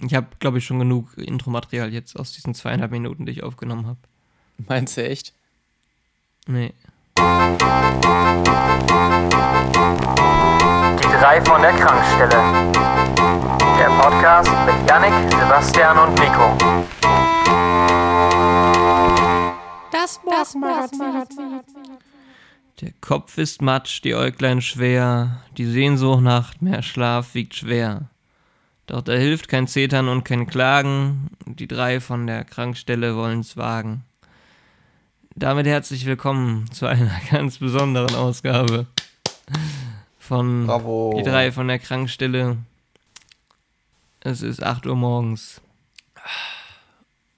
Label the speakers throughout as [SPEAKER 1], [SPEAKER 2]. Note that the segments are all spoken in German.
[SPEAKER 1] Hm, Ich habe, glaube ich, schon genug Intromaterial jetzt aus diesen zweieinhalb Minuten, die ich aufgenommen habe.
[SPEAKER 2] Meinst du echt?
[SPEAKER 1] Nee.
[SPEAKER 3] Die drei von der Krankstelle. Der Podcast mit Yannick, Sebastian und Nico.
[SPEAKER 1] Der Kopf ist matsch, die Äuglein schwer, die Sehnsucht nach mehr Schlaf wiegt schwer. Doch da hilft kein Zetern und kein Klagen, die drei von der Krankstelle wollen's wagen. Damit herzlich willkommen zu einer ganz besonderen Ausgabe von
[SPEAKER 2] Bravo.
[SPEAKER 1] die drei von der Krankstelle. Es ist 8 Uhr morgens.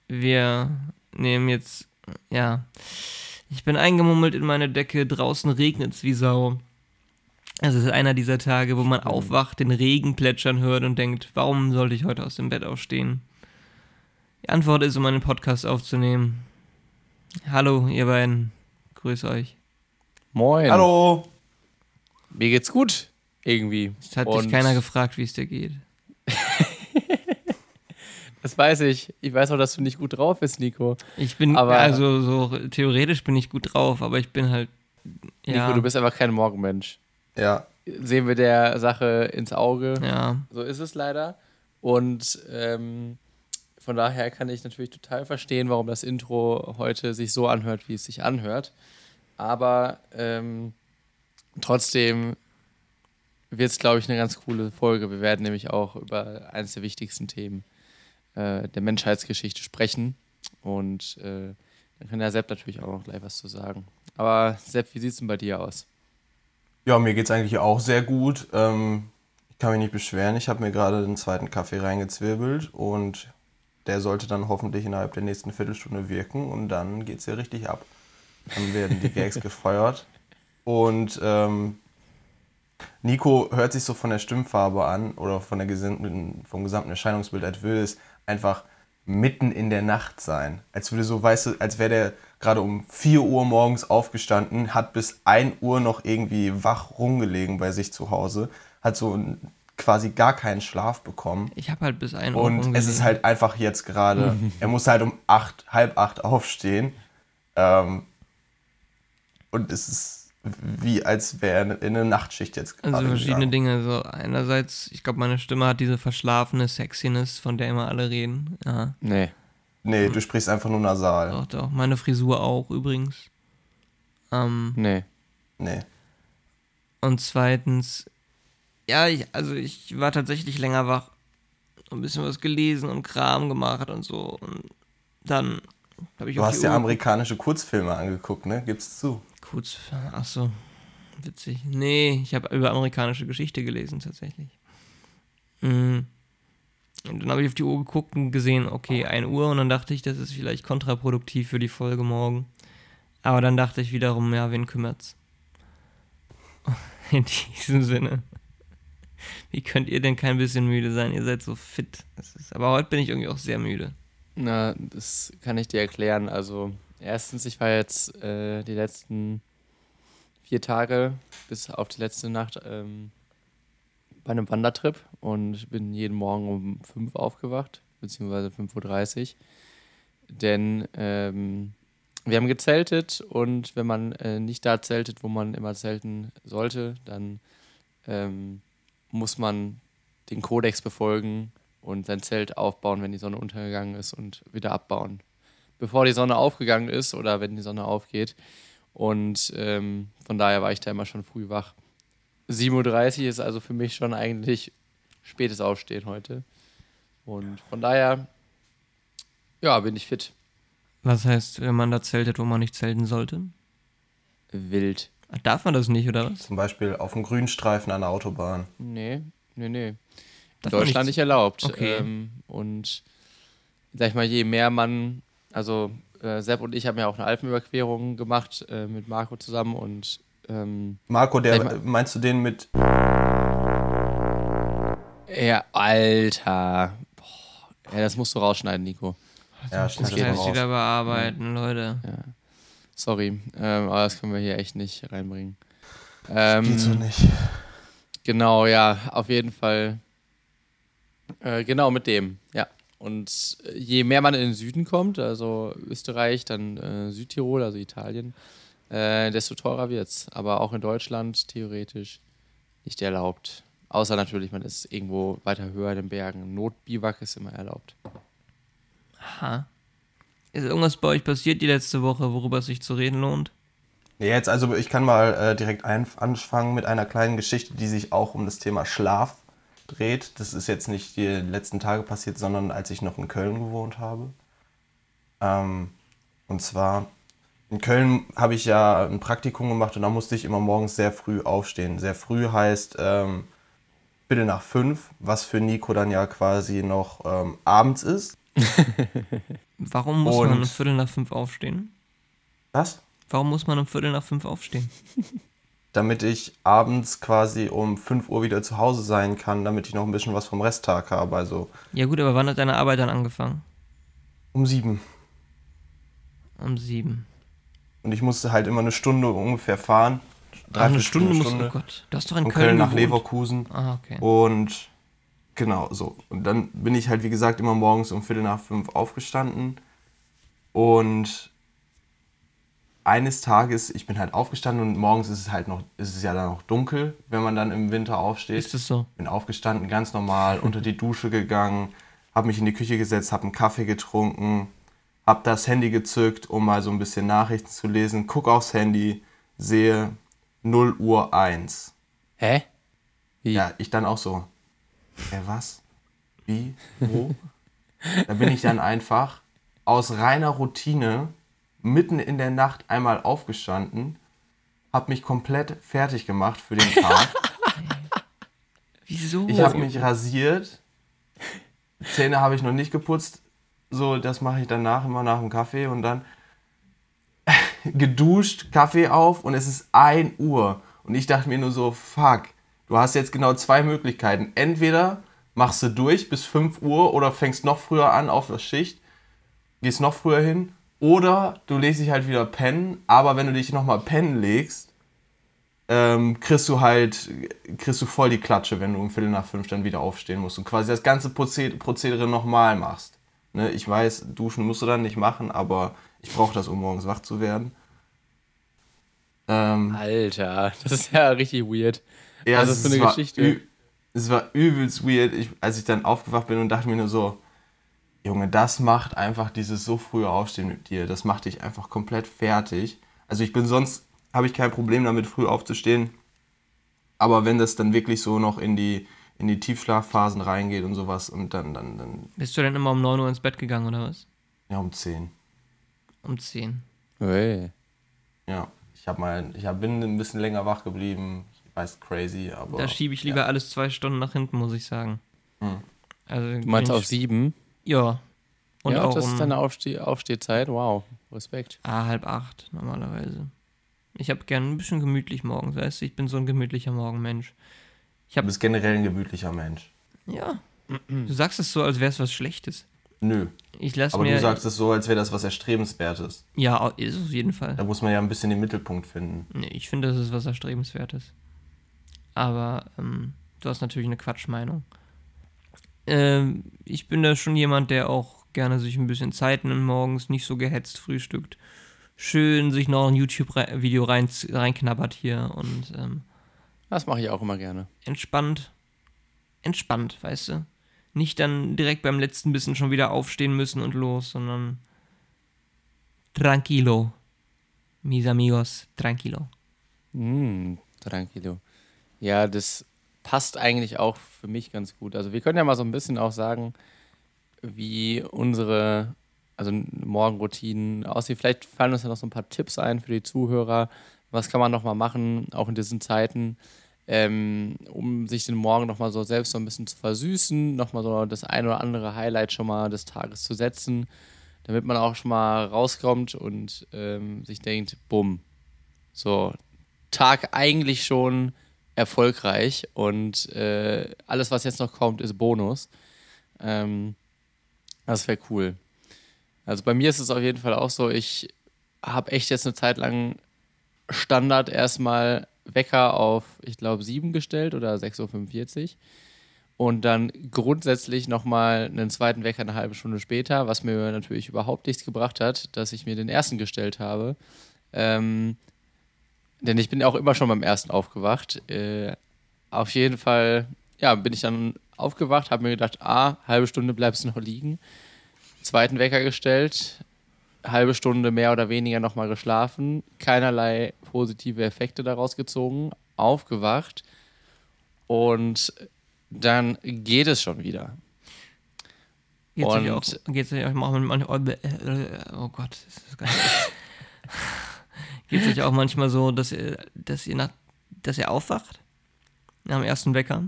[SPEAKER 1] Wir nehmen jetzt, ja, ich bin eingemummelt in meine Decke, draußen regnet's wie Sau. Es ist einer dieser Tage, wo man aufwacht, den Regen plätschern hört und denkt, warum sollte ich heute aus dem Bett aufstehen? Die Antwort ist, um einen Podcast aufzunehmen. Hallo, ihr beiden. Grüß euch.
[SPEAKER 2] Moin.
[SPEAKER 4] Hallo.
[SPEAKER 2] Mir geht's gut. Irgendwie.
[SPEAKER 1] Es hat
[SPEAKER 2] Und
[SPEAKER 1] dich keiner gefragt, wie es dir geht.
[SPEAKER 2] Das weiß ich. Ich weiß auch, dass du nicht gut drauf bist, Nico.
[SPEAKER 1] Ich bin,
[SPEAKER 2] Aber-
[SPEAKER 1] also so theoretisch bin ich gut drauf, aber ich bin halt, ja,
[SPEAKER 2] Nico, du bist einfach kein Morgenmensch.
[SPEAKER 4] Ja,
[SPEAKER 2] Sehen wir der Sache ins Auge.
[SPEAKER 1] ja,
[SPEAKER 2] So ist es leider. Und ähm, von daher kann ich natürlich total verstehen, warum das Intro heute sich so anhört, wie es sich anhört. Aber ähm, trotzdem wird es, glaube ich, eine ganz coole Folge. Wir werden nämlich auch über eines der wichtigsten Themen äh, der Menschheitsgeschichte sprechen. Und äh, dann kann der Sepp natürlich auch noch gleich was zu sagen. Aber Sepp, wie sieht es denn bei dir aus?
[SPEAKER 4] Ja mir geht's eigentlich auch sehr gut. Ähm, ich kann mich nicht beschweren. Ich habe mir gerade den zweiten Kaffee reingezwirbelt und der sollte dann hoffentlich innerhalb der nächsten Viertelstunde wirken und dann geht's hier richtig ab. Dann werden die Gags gefeuert. Und ähm, Nico hört sich so von der Stimmfarbe an oder von der gesamten, vom gesamten Erscheinungsbild, als würde es einfach mitten in der Nacht sein. Als würde so, weißt du, als wäre der gerade um 4 Uhr morgens aufgestanden, hat bis 1 Uhr noch irgendwie wach rumgelegen bei sich zu Hause, hat so quasi gar keinen Schlaf bekommen.
[SPEAKER 1] ich habe halt bis ein Uhr
[SPEAKER 4] Und es
[SPEAKER 1] rumgelegen.
[SPEAKER 4] ist halt einfach jetzt gerade, er muss halt um acht, halb acht aufstehen. Ähm, und es ist wie, als wäre er in eine Nachtschicht jetzt gerade.
[SPEAKER 1] Also verschiedene
[SPEAKER 4] gegangen.
[SPEAKER 1] Dinge. So einerseits, ich glaube, meine Stimme hat diese verschlafene Sexiness, von der immer alle reden. Ja,
[SPEAKER 2] Nee.
[SPEAKER 4] Nee, du sprichst einfach nur nasal.
[SPEAKER 1] doch, doch. Meine Frisur auch übrigens. Ähm,
[SPEAKER 2] Nee.
[SPEAKER 4] Nee.
[SPEAKER 1] und zweitens, ja, ich, also ich war tatsächlich länger wach. Ein bisschen was gelesen und Kram gemacht und so. Und dann
[SPEAKER 4] Du hast
[SPEAKER 1] Uhr
[SPEAKER 4] amerikanische Kurzfilme angeguckt, ne? Gib's zu.
[SPEAKER 1] Kurz, ach so, witzig. Nee, ich habe über amerikanische Geschichte gelesen tatsächlich. Mhm. Und dann habe ich auf die Uhr geguckt und gesehen, okay, 1 Uhr und dann dachte ich, das ist vielleicht kontraproduktiv für die Folge morgen. Aber dann dachte ich wiederum, ja, wen kümmert's? In diesem Sinne. Wie könnt ihr denn kein bisschen müde sein? Ihr seid so fit. Aber heute bin ich irgendwie auch sehr müde.
[SPEAKER 2] Na, das kann ich dir erklären. Also, erstens, ich war jetzt äh, die letzten vier Tage bis auf die letzte Nacht ähm, bei einem Wandertrip und bin jeden Morgen um 5 aufgewacht, beziehungsweise 5.30 Uhr. Denn ähm, wir haben gezeltet und wenn man äh, nicht da zeltet, wo man immer zelten sollte, dann ähm, muss man den Kodex befolgen und sein Zelt aufbauen, wenn die Sonne untergegangen ist und wieder abbauen, bevor die Sonne aufgegangen ist oder wenn die Sonne aufgeht. Und ähm, von daher war ich da immer schon früh wach. 7.30 Uhr ist also für mich schon eigentlich spätes Aufstehen heute. Und von daher, ja, bin ich fit.
[SPEAKER 1] Was heißt, wenn man da zeltet, wo man nicht zelten sollte?
[SPEAKER 2] Wild.
[SPEAKER 1] Darf man das nicht, oder was?
[SPEAKER 4] Zum Beispiel auf dem Grünstreifen an der Autobahn.
[SPEAKER 2] Nee, nee, nee. In
[SPEAKER 1] Darf
[SPEAKER 2] Deutschland
[SPEAKER 1] nicht-
[SPEAKER 2] erlaubt.
[SPEAKER 1] Okay.
[SPEAKER 2] Ähm, und sag ich mal, je mehr man, also äh, Sepp und ich haben ja auch eine Alpenüberquerung gemacht äh, mit Marco zusammen und ähm,
[SPEAKER 4] Marco, der,
[SPEAKER 2] Ich mein-
[SPEAKER 4] meinst du den mit.
[SPEAKER 2] ja, Alter. Boah, ja, das musst du rausschneiden, Nico.
[SPEAKER 4] Ja,
[SPEAKER 1] Das
[SPEAKER 4] stimmt,
[SPEAKER 1] kann
[SPEAKER 4] das
[SPEAKER 1] ich
[SPEAKER 4] raus.
[SPEAKER 1] wieder bearbeiten, Leute.
[SPEAKER 2] Sorry, ähm, aber das können wir hier echt nicht reinbringen. Ähm,
[SPEAKER 4] Geht so nicht.
[SPEAKER 2] Genau, ja, auf jeden Fall Äh, genau, mit dem, ja. Und äh, je mehr man in den Süden kommt, also Österreich, dann äh, Südtirol, also Italien, äh, desto teurer wird es. Aber auch in Deutschland theoretisch nicht erlaubt. Außer natürlich, man ist irgendwo weiter höher in den Bergen. Notbiwak ist immer erlaubt.
[SPEAKER 1] Aha. Ist irgendwas bei euch passiert die letzte Woche, worüber es sich zu reden lohnt?
[SPEAKER 4] Ja, Jetzt, also ich kann mal äh, direkt anfangen mit einer kleinen Geschichte, die sich auch um das Thema Schlaf dreht. Das ist jetzt nicht die letzten Tage passiert, sondern als ich noch in Köln gewohnt habe. Ähm, und zwar, in Köln habe ich ja ein Praktikum gemacht und da musste ich immer morgens sehr früh aufstehen. Sehr früh heißt ähm, Viertel nach fünf, was für Nico dann ja quasi noch ähm, abends ist.
[SPEAKER 1] Warum muss man
[SPEAKER 4] Und-
[SPEAKER 1] um Viertel nach fünf aufstehen?
[SPEAKER 4] Was?
[SPEAKER 1] Warum muss man um Viertel nach fünf aufstehen?
[SPEAKER 4] damit ich abends quasi um 5 Uhr wieder zu Hause sein kann, damit ich noch ein bisschen was vom Resttag habe. Also
[SPEAKER 1] Ja gut, aber wann hat deine Arbeit dann angefangen?
[SPEAKER 4] um 7.
[SPEAKER 1] Um sieben.
[SPEAKER 4] Und ich musste halt immer eine Stunde ungefähr fahren.
[SPEAKER 1] Ach, eine Stunde musst
[SPEAKER 4] Stunde
[SPEAKER 1] du. Oh Gott, du hast doch in
[SPEAKER 4] von
[SPEAKER 1] Köln,
[SPEAKER 4] Köln nach
[SPEAKER 1] gewohnt.
[SPEAKER 4] Leverkusen.
[SPEAKER 1] Ah, okay.
[SPEAKER 4] Und genau so. Und dann bin ich halt, wie gesagt, immer morgens um Viertel nach fünf aufgestanden. Und eines Tages, ich bin halt aufgestanden und morgens ist es halt noch, ist es ja dann noch dunkel, wenn man dann im Winter aufsteht.
[SPEAKER 1] Ist das so?
[SPEAKER 4] Bin aufgestanden, ganz normal, unter die Dusche gegangen, habe mich in die Küche gesetzt, habe einen Kaffee getrunken, habe das Handy gezückt, um mal so ein bisschen Nachrichten zu lesen, guck aufs Handy, sehe 0 Uhr 1.
[SPEAKER 2] Hä? Wie?
[SPEAKER 4] Ja, ich dann auch so. Äh, was? Wie? Wo? da bin ich dann einfach aus reiner Routine mitten in der Nacht einmal aufgestanden, habe mich komplett fertig gemacht für den Tag.
[SPEAKER 1] Wieso?
[SPEAKER 4] Ich habe mich rasiert. Zähne habe ich noch nicht geputzt. So, das mache ich danach immer nach dem Kaffee und dann geduscht, Kaffee auf und es ist 1 Uhr. Und ich dachte mir nur so, fuck, du hast jetzt genau zwei Möglichkeiten. Entweder machst du durch bis 5 Uhr oder fängst noch früher an auf der Schicht, gehst noch früher hin. Oder du legst dich halt wieder pennen, aber wenn du dich nochmal pennen legst, ähm, kriegst du halt, kriegst du voll die Klatsche, wenn du um Viertel nach fünf dann wieder aufstehen musst und quasi das ganze Prozed Prozedere nochmal machst. Ne, ich weiß, duschen musst du dann nicht machen, aber ich brauche das, um morgens wach zu werden. Ähm,
[SPEAKER 2] Alter, das ist ja richtig weird.
[SPEAKER 4] ja,
[SPEAKER 2] also
[SPEAKER 4] es
[SPEAKER 2] für eine
[SPEAKER 4] war
[SPEAKER 2] Geschichte.
[SPEAKER 4] Es war übelst weird, ich, als ich dann aufgewacht bin und dachte mir nur so, Junge, das macht einfach dieses so frühe Aufstehen mit dir, das macht dich einfach komplett fertig. Also ich bin sonst, habe ich kein Problem damit, früh aufzustehen. Aber wenn das dann wirklich so noch in die, in die Tiefschlafphasen reingeht und sowas und dann, dann, dann,
[SPEAKER 1] Bist du denn immer um 9 Uhr ins Bett gegangen oder was?
[SPEAKER 4] ja, um 10.
[SPEAKER 1] Um 10.
[SPEAKER 2] Hey.
[SPEAKER 4] Ja, ich habe mal, ich hab, bin ein bisschen länger wach geblieben. Ich weiß, crazy, aber.
[SPEAKER 1] Da schiebe ich lieber alles zwei Stunden nach hinten, muss ich sagen.
[SPEAKER 4] Hm.
[SPEAKER 1] Also,
[SPEAKER 2] Du meinst auf
[SPEAKER 1] ich-
[SPEAKER 2] sieben?
[SPEAKER 1] Ja. Und
[SPEAKER 2] ja,
[SPEAKER 1] auch
[SPEAKER 2] das
[SPEAKER 1] um
[SPEAKER 2] ist deine Aufsteh Aufstehzeit. Wow, Respekt.
[SPEAKER 1] ah, halb acht normalerweise. Ich habe gern ein bisschen gemütlich morgens, weißt du? Ich bin so ein gemütlicher Morgenmensch.
[SPEAKER 4] Du bist generell ein gemütlicher Mensch.
[SPEAKER 1] Ja. Du sagst es so, als wäre es was Schlechtes.
[SPEAKER 4] Nö.
[SPEAKER 1] Ich lasse
[SPEAKER 4] Aber
[SPEAKER 1] mir.
[SPEAKER 4] du sagst es so, als wäre das was Erstrebenswertes.
[SPEAKER 1] ja, ist es auf jeden Fall.
[SPEAKER 4] Da muss man ja ein bisschen den Mittelpunkt finden.
[SPEAKER 1] Nee, ich finde, das ist was Erstrebenswertes. Aber ähm, du hast natürlich eine Quatschmeinung. Ähm, ich bin da schon jemand, der auch gerne sich ein bisschen Zeit nimmt morgens, nicht so gehetzt frühstückt. Schön sich noch ein YouTube-Video rein, reinknabbert hier und ähm,
[SPEAKER 2] Das mache ich auch immer gerne.
[SPEAKER 1] entspannt. Entspannt, weißt du? Nicht dann direkt beim letzten bisschen schon wieder aufstehen müssen und los, sondern tranquilo. Mis amigos, tranquilo.
[SPEAKER 2] Mm, tranquilo. Ja, das passt eigentlich auch für mich ganz gut. Also wir können ja mal so ein bisschen auch sagen, wie unsere also Morgenroutinen aussehen. Vielleicht fallen uns ja noch so ein paar Tipps ein für die Zuhörer. Was kann man noch mal machen, auch in diesen Zeiten, ähm, um sich den Morgen noch mal so selbst so ein bisschen zu versüßen, noch mal so das ein oder andere Highlight schon mal des Tages zu setzen, damit man auch schon mal rauskommt und ähm, sich denkt, bumm, so Tag eigentlich schon erfolgreich und äh, alles, was jetzt noch kommt, ist Bonus. Ähm, das wäre cool. Also bei mir ist es auf jeden Fall auch so, ich habe echt jetzt eine Zeit lang Standard erstmal Wecker auf, ich glaube, 7 gestellt oder 6.45 Uhr. und dann grundsätzlich nochmal einen zweiten Wecker eine halbe Stunde später, was mir natürlich überhaupt nichts gebracht hat, dass ich mir den ersten gestellt habe. Ähm, denn ich bin auch immer schon beim ersten aufgewacht. Äh, auf jeden Fall, ja, bin ich dann aufgewacht, habe mir gedacht, ah, halbe Stunde bleibst du noch liegen. Zweiten Wecker gestellt, halbe Stunde mehr oder weniger nochmal geschlafen, keinerlei positive Effekte daraus gezogen, aufgewacht und dann geht es schon wieder.
[SPEAKER 1] Geht's euch auch, geht's euch auch oh Gott, das ist ganz Geht's euch auch manchmal so, dass ihr, dass ihr nach, dass ihr aufwacht nach dem ersten Wecker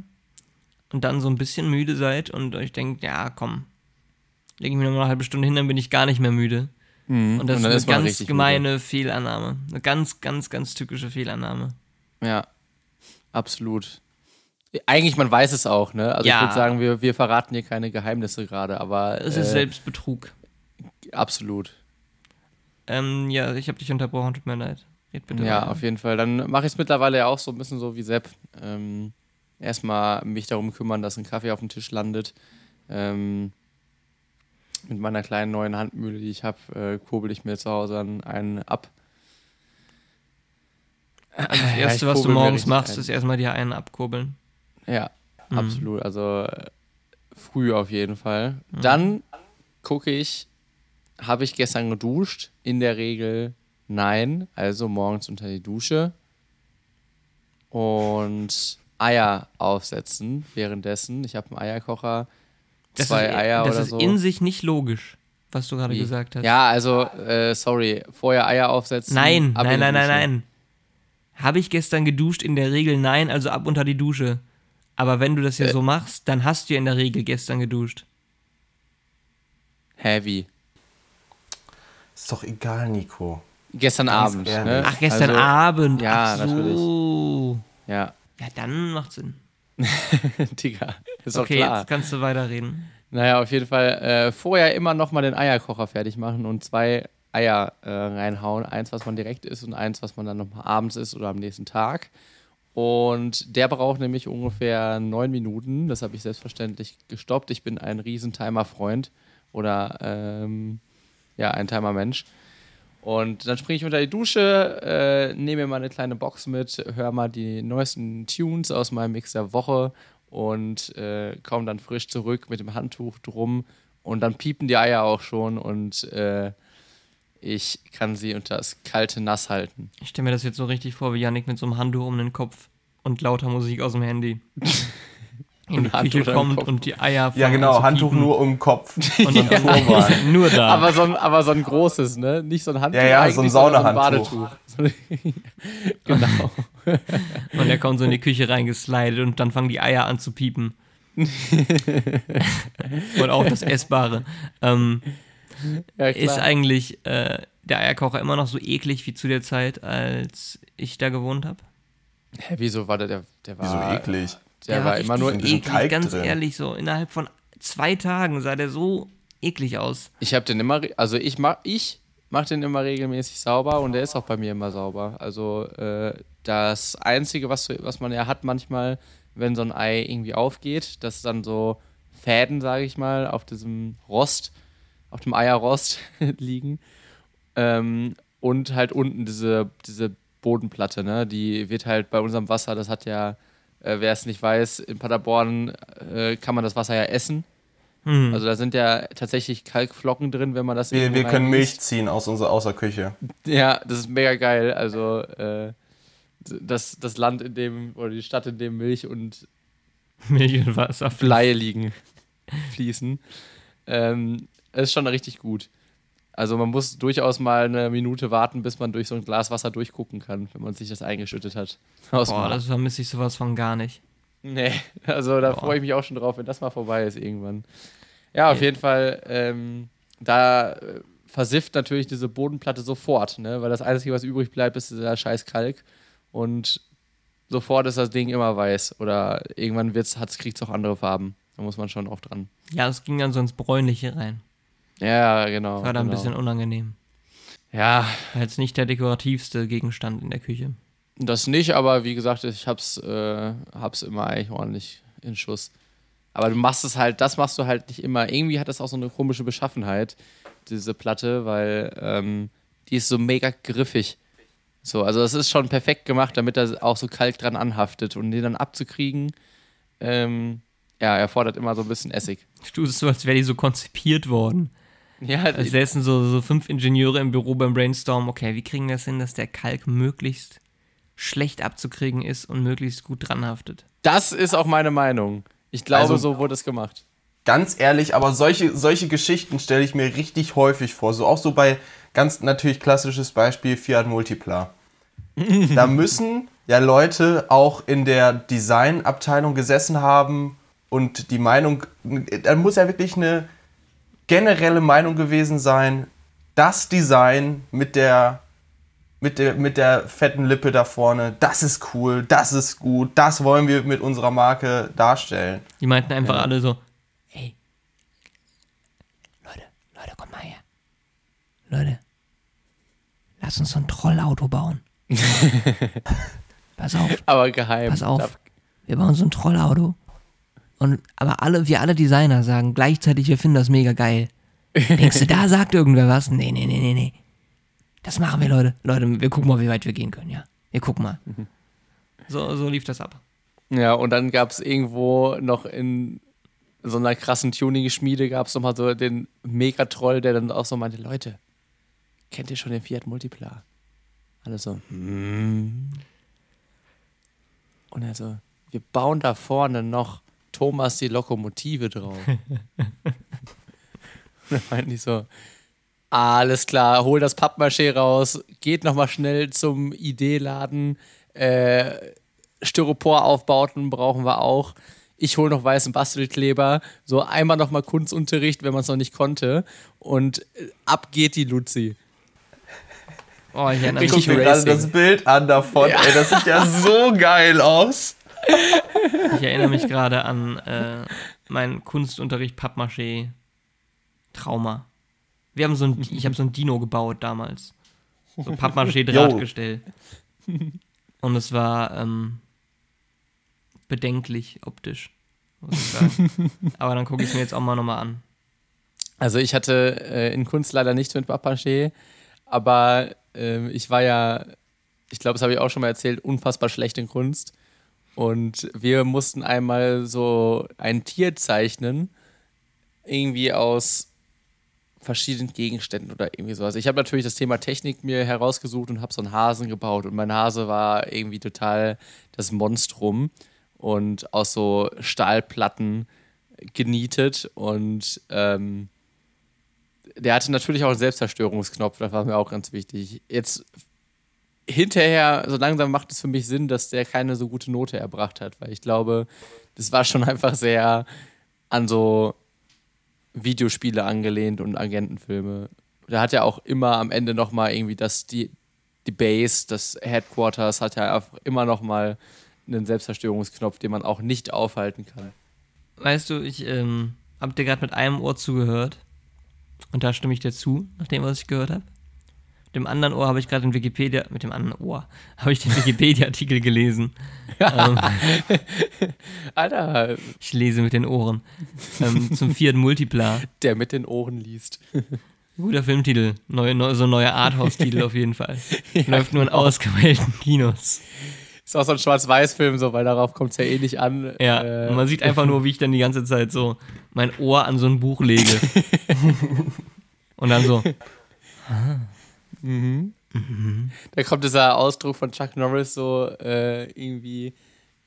[SPEAKER 1] und dann so ein bisschen müde seid und euch denkt, ja, komm, lege ich mir noch eine halbe Stunde hin, dann bin ich gar nicht mehr müde. Und das
[SPEAKER 2] dann
[SPEAKER 1] ist eine ganz gemeine Fehlannahme. Eine ganz, ganz, ganz tückische Fehlannahme.
[SPEAKER 2] Ja, absolut. Eigentlich, man weiß es auch, ne? Also
[SPEAKER 1] Ja.
[SPEAKER 2] ich würde sagen, wir, wir verraten hier keine Geheimnisse gerade, aber
[SPEAKER 1] Es ist
[SPEAKER 2] äh,
[SPEAKER 1] Selbstbetrug.
[SPEAKER 2] absolut.
[SPEAKER 1] Ähm, ja, ich habe dich unterbrochen, tut mir leid. Red bitte
[SPEAKER 2] Ja,
[SPEAKER 1] weiter.
[SPEAKER 2] auf jeden Fall. Dann mache ich es mittlerweile ja auch so ein bisschen so wie Sepp. Ähm, erstmal mich darum kümmern, dass ein Kaffee auf dem Tisch landet. Ähm, mit meiner kleinen neuen Handmühle, die ich habe, äh, kurbel ich mir zu Hause einen ab.
[SPEAKER 1] Also das Erste, was du morgens machst,
[SPEAKER 2] ein.
[SPEAKER 1] ist erstmal dir einen abkurbeln.
[SPEAKER 2] Ja,
[SPEAKER 1] Mhm.
[SPEAKER 2] absolut. Also äh, früh auf jeden Fall. Dann gucke ich, habe ich gestern geduscht? In der Regel nein. Also morgens unter die Dusche. Und Eier aufsetzen währenddessen. Ich habe einen Eierkocher,
[SPEAKER 1] Das
[SPEAKER 2] zwei
[SPEAKER 1] ist,
[SPEAKER 2] Eier
[SPEAKER 1] das
[SPEAKER 2] oder
[SPEAKER 1] ist
[SPEAKER 2] so.
[SPEAKER 1] in sich nicht logisch, was du gerade
[SPEAKER 2] Wie?
[SPEAKER 1] gesagt hast.
[SPEAKER 2] Ja, also, äh, sorry, vorher Eier aufsetzen.
[SPEAKER 1] Nein, nein, nein, nein, nein. Habe ich gestern geduscht? In der Regel nein, also ab unter die Dusche. Aber wenn du das ja
[SPEAKER 2] Äh.
[SPEAKER 1] so machst, dann hast du ja in der Regel gestern geduscht.
[SPEAKER 2] Heavy.
[SPEAKER 4] Ist doch egal, Nico.
[SPEAKER 2] Gestern
[SPEAKER 4] Ganz
[SPEAKER 2] Abend. Ne?
[SPEAKER 1] Ach, gestern
[SPEAKER 2] also,
[SPEAKER 1] Abend.
[SPEAKER 2] ja,
[SPEAKER 1] Ach so.
[SPEAKER 2] Ja,
[SPEAKER 1] Ja, dann macht Sinn.
[SPEAKER 2] Digga, ist doch
[SPEAKER 1] Okay,
[SPEAKER 2] klar.
[SPEAKER 1] jetzt kannst du weiterreden.
[SPEAKER 2] Naja, auf jeden Fall äh, vorher immer noch mal den Eierkocher fertig machen und zwei Eier äh, reinhauen. Eins, was man direkt isst und eins, was man dann noch mal abends isst oder am nächsten Tag. Und der braucht nämlich ungefähr neun Minuten. Das habe ich selbstverständlich gestoppt. Ich bin ein riesen Timer-Freund oder ähm, ja, ein Timer-Mensch. Und dann springe ich unter die Dusche, äh, nehme mir mal eine kleine Box mit, höre mal die neuesten Tunes aus meinem Mix der Woche und äh, komme dann frisch zurück mit dem Handtuch drum. Und dann piepen die Eier auch schon und äh, ich kann sie unter das kalte Nass halten.
[SPEAKER 1] Ich stelle mir das jetzt so richtig vor, wie Yannick mit so einem Handtuch um den Kopf und lauter Musik aus dem Handy in die
[SPEAKER 2] Handtuch
[SPEAKER 1] Küche kommt und die Eier
[SPEAKER 4] Ja, genau,
[SPEAKER 1] zu
[SPEAKER 4] Handtuch
[SPEAKER 1] piepen.
[SPEAKER 4] nur um Kopf.
[SPEAKER 1] und
[SPEAKER 4] so ein Turban.
[SPEAKER 1] nur da.
[SPEAKER 2] Aber, so ein, aber so ein großes, ne? Nicht so ein Handtuch.
[SPEAKER 4] Ja, ja, so ein
[SPEAKER 2] sondern
[SPEAKER 4] Saunahandtuch.
[SPEAKER 2] So ein Badetuch. genau.
[SPEAKER 1] Und er kommt so in die Küche reingeslidet und dann fangen die Eier an zu piepen. und auch das Essbare. Ähm,
[SPEAKER 2] Ja,
[SPEAKER 1] ist eigentlich äh, der Eierkocher immer noch so eklig wie zu der Zeit, als ich da gewohnt habe?
[SPEAKER 2] Hä, wieso war der? Der, der
[SPEAKER 4] Wieso
[SPEAKER 2] war,
[SPEAKER 4] eklig?
[SPEAKER 2] Der war immer nur.
[SPEAKER 4] bisschen
[SPEAKER 1] eklig,
[SPEAKER 4] Kalk
[SPEAKER 1] ganz
[SPEAKER 4] drin.
[SPEAKER 1] ehrlich so. Innerhalb von zwei Tagen sah der so eklig aus.
[SPEAKER 2] Ich habe den immer, also ich mach, ich mach den immer regelmäßig sauber und der ist auch bei mir immer sauber. Also äh, das Einzige, was, was man ja hat manchmal, wenn so ein Ei irgendwie aufgeht, dass dann so Fäden, sage ich mal, auf diesem Rost, auf dem Eierrost liegen. Ähm, und halt unten diese, diese Bodenplatte, ne? Die wird halt bei unserem Wasser, das hat ja, äh, wer es nicht weiß, in Paderborn äh, kann man das Wasser ja essen.
[SPEAKER 1] Hm.
[SPEAKER 2] Also da sind ja tatsächlich Kalkflocken drin, wenn man das
[SPEAKER 4] Wir, wir können. Milch ziehen aus unserer außer Küche.
[SPEAKER 2] Ja, das ist mega geil. Also äh, das, das Land, in dem, oder die Stadt, in dem Milch und
[SPEAKER 1] Milch und Wasser.
[SPEAKER 2] Blei liegen, fließen, ähm, ist schon richtig gut. Also man muss durchaus mal eine Minute warten, bis man durch so ein Glas Wasser durchgucken kann, wenn man sich das eingeschüttet hat. Aus
[SPEAKER 1] Boah, das vermisse ich sowas von gar nicht.
[SPEAKER 2] Nee, also da freue ich mich auch schon drauf, wenn das mal vorbei ist irgendwann. Ja, auf jeden Fall, ähm, da äh, versifft natürlich diese Bodenplatte sofort, ne? weil das Einzige, was übrig bleibt, ist dieser scheiß Kalk und sofort ist das Ding immer weiß oder irgendwann kriegt es auch andere Farben. Da muss man schon oft dran.
[SPEAKER 1] Ja, es ging dann so ins Bräunliche rein.
[SPEAKER 2] Ja, genau.
[SPEAKER 1] War ein
[SPEAKER 2] genau.
[SPEAKER 1] bisschen unangenehm.
[SPEAKER 2] Ja,
[SPEAKER 1] War jetzt nicht der dekorativste Gegenstand in der Küche.
[SPEAKER 2] das nicht, aber wie gesagt, ich hab's, äh, hab's immer eigentlich ordentlich in Schuss. Aber du machst es halt, das machst du halt nicht immer. Irgendwie hat das auch so eine komische Beschaffenheit, diese Platte, weil ähm, die ist so mega griffig. So, also es ist schon perfekt gemacht, damit er auch so kalt dran anhaftet. Und den dann abzukriegen, ähm, ja, erfordert immer so ein bisschen Essig.
[SPEAKER 1] Du es so, als wäre die so konzipiert worden.
[SPEAKER 2] Ja,
[SPEAKER 1] Als säßen so, so fünf Ingenieure im Büro beim Brainstorm. Okay, wie kriegen wir das hin, dass der Kalk möglichst schlecht abzukriegen ist und möglichst gut dranhaftet?
[SPEAKER 2] das ist auch meine Meinung. Ich glaube,
[SPEAKER 4] Also-
[SPEAKER 2] so wurde es gemacht.
[SPEAKER 4] Ganz ehrlich, aber solche, solche Geschichten stelle ich mir richtig häufig vor. So auch so bei ganz natürlich klassisches Beispiel Fiat Multipla. da müssen ja Leute auch in der Designabteilung gesessen haben und die Meinung, da muss ja wirklich eine generelle Meinung gewesen sein, das Design mit der mit der, mit der fetten Lippe da vorne, das ist cool, das ist gut, das wollen wir mit unserer Marke darstellen.
[SPEAKER 1] Die meinten einfach alle so, ey, Leute, Leute, komm mal her. Leute, lass uns so ein Trollauto bauen. pass auf,
[SPEAKER 2] Aber geheim.
[SPEAKER 1] pass auf. Wir bauen so ein Trollauto. Und, aber alle, wir alle Designer sagen gleichzeitig, wir finden das mega geil. Denkst du, da sagt irgendwer was? Nee, nee, nee, nee, nee. Das machen wir, Leute. Leute, wir gucken mal, wie weit wir gehen können, ja. Wir gucken mal. So, so lief das ab.
[SPEAKER 2] Ja, und dann gab es irgendwo noch in so einer krassen Tuning-Schmiede gab es nochmal so den Megatroll, der dann auch so meinte, Leute, kennt ihr schon den Fiat Multipla? Alle so, hm. Und er so, wir bauen da vorne noch Thomas die Lokomotive drauf. und dann meinten die so, alles klar, hol das Pappmaché raus, geht nochmal schnell zum ID-Laden, äh, Styropor-Aufbauten brauchen wir auch. Ich hole noch weißen Bastelkleber. So einmal nochmal Kunstunterricht, wenn man es noch nicht konnte. Und äh, ab geht die Luzi.
[SPEAKER 1] Oh, ich erinnere
[SPEAKER 4] Ich
[SPEAKER 1] mich,
[SPEAKER 4] gerade das Bild an davon. Ey, das sieht ja so geil aus.
[SPEAKER 1] Ich erinnere mich gerade an äh, meinen Kunstunterricht Pappmaché Trauma. Wir haben so ein, ich habe so ein Dino gebaut damals. So Pappmaché Drahtgestell. Und es war ähm, bedenklich optisch. Aber dann gucke ich es mir jetzt auch mal nochmal an.
[SPEAKER 2] Also ich hatte äh, in Kunst leider nichts mit Pappmaché, aber ähm, ich war ja, ich glaube, das habe ich auch schon mal erzählt, unfassbar schlecht in Kunst. Und wir mussten einmal so ein Tier zeichnen, irgendwie aus verschiedenen Gegenständen oder irgendwie sowas. Ich habe natürlich das Thema Technik mir herausgesucht und habe so einen Hasen gebaut. Und mein Hase war irgendwie total das Monstrum und aus so Stahlplatten genietet. Und ähm, der hatte natürlich auch einen Selbstzerstörungsknopf, das war mir auch ganz wichtig. Jetzt hinterher, so langsam macht es für mich Sinn, dass der keine so gute Note erbracht hat, weil ich glaube, das war schon einfach sehr an so Videospiele angelehnt und Agentenfilme. Da hat er auch immer am Ende nochmal irgendwie das, die, die Base, das Headquarters, hat er einfach immer nochmal einen Selbstzerstörungsknopf, den man auch nicht aufhalten kann.
[SPEAKER 1] Weißt du, ich ähm, habe dir gerade mit einem Ohr zugehört. Und da stimme ich dir zu, nach dem, was ich gehört habe. Mit dem anderen Ohr habe ich gerade den Wikipedia, mit dem anderen Ohr habe ich den Wikipedia-Artikel gelesen. ähm,
[SPEAKER 2] Alter,
[SPEAKER 1] ich lese mit den Ohren. Ähm, zum Fiat Multipla.
[SPEAKER 2] der mit den Ohren liest.
[SPEAKER 1] Guter Filmtitel. Neue, neu, so ein neuer Arthouse-Titel auf jeden Fall. Läuft nur in ausgewählten Kinos.
[SPEAKER 2] Ist auch so ein Schwarz-Weiß-Film, so, weil darauf kommt es ja eh nicht an.
[SPEAKER 1] Ja,
[SPEAKER 2] Äh,
[SPEAKER 1] man sieht einfach nur, wie ich dann die ganze Zeit so mein Ohr an so ein Buch lege. und dann so,
[SPEAKER 2] Da kommt dieser Ausdruck von Chuck Norris so äh, irgendwie.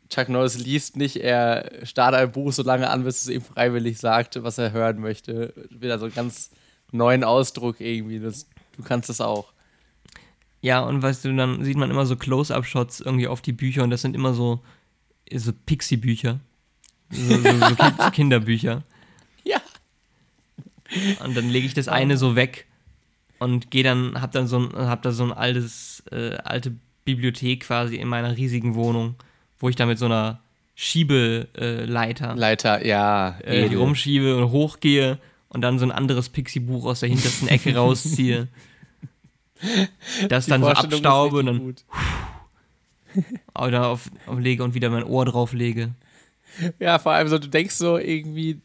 [SPEAKER 2] Chuck Norris liest nicht, er starrt ein Buch so lange an, bis es ihm freiwillig sagt, was er hören möchte. Wieder so einen ganz neuen Ausdruck irgendwie. Das, du kannst das auch.
[SPEAKER 1] Ja, und weißt du, dann sieht man immer so Close-Up-Shots irgendwie auf die Bücher und das sind immer so, so Pixie-Bücher. So, so, so Kind- Kinderbücher.
[SPEAKER 2] Ja.
[SPEAKER 1] Und dann lege ich das eine so weg und gehe dann, hab dann so ein, hab da so ein altes, äh, alte Bibliothek quasi in meiner riesigen Wohnung, wo ich da mit so einer Schiebeleiter
[SPEAKER 2] Leiter, ja.
[SPEAKER 1] äh,
[SPEAKER 2] edel.
[SPEAKER 1] rumschiebe und hochgehe und dann so ein anderes Pixie-Buch aus der hintersten Ecke rausziehe. Das
[SPEAKER 2] Die
[SPEAKER 1] dann so abstaube und dann oder auf, auflege und wieder mein Ohr drauflege.
[SPEAKER 2] Ja, vor allem so, du denkst so irgendwie,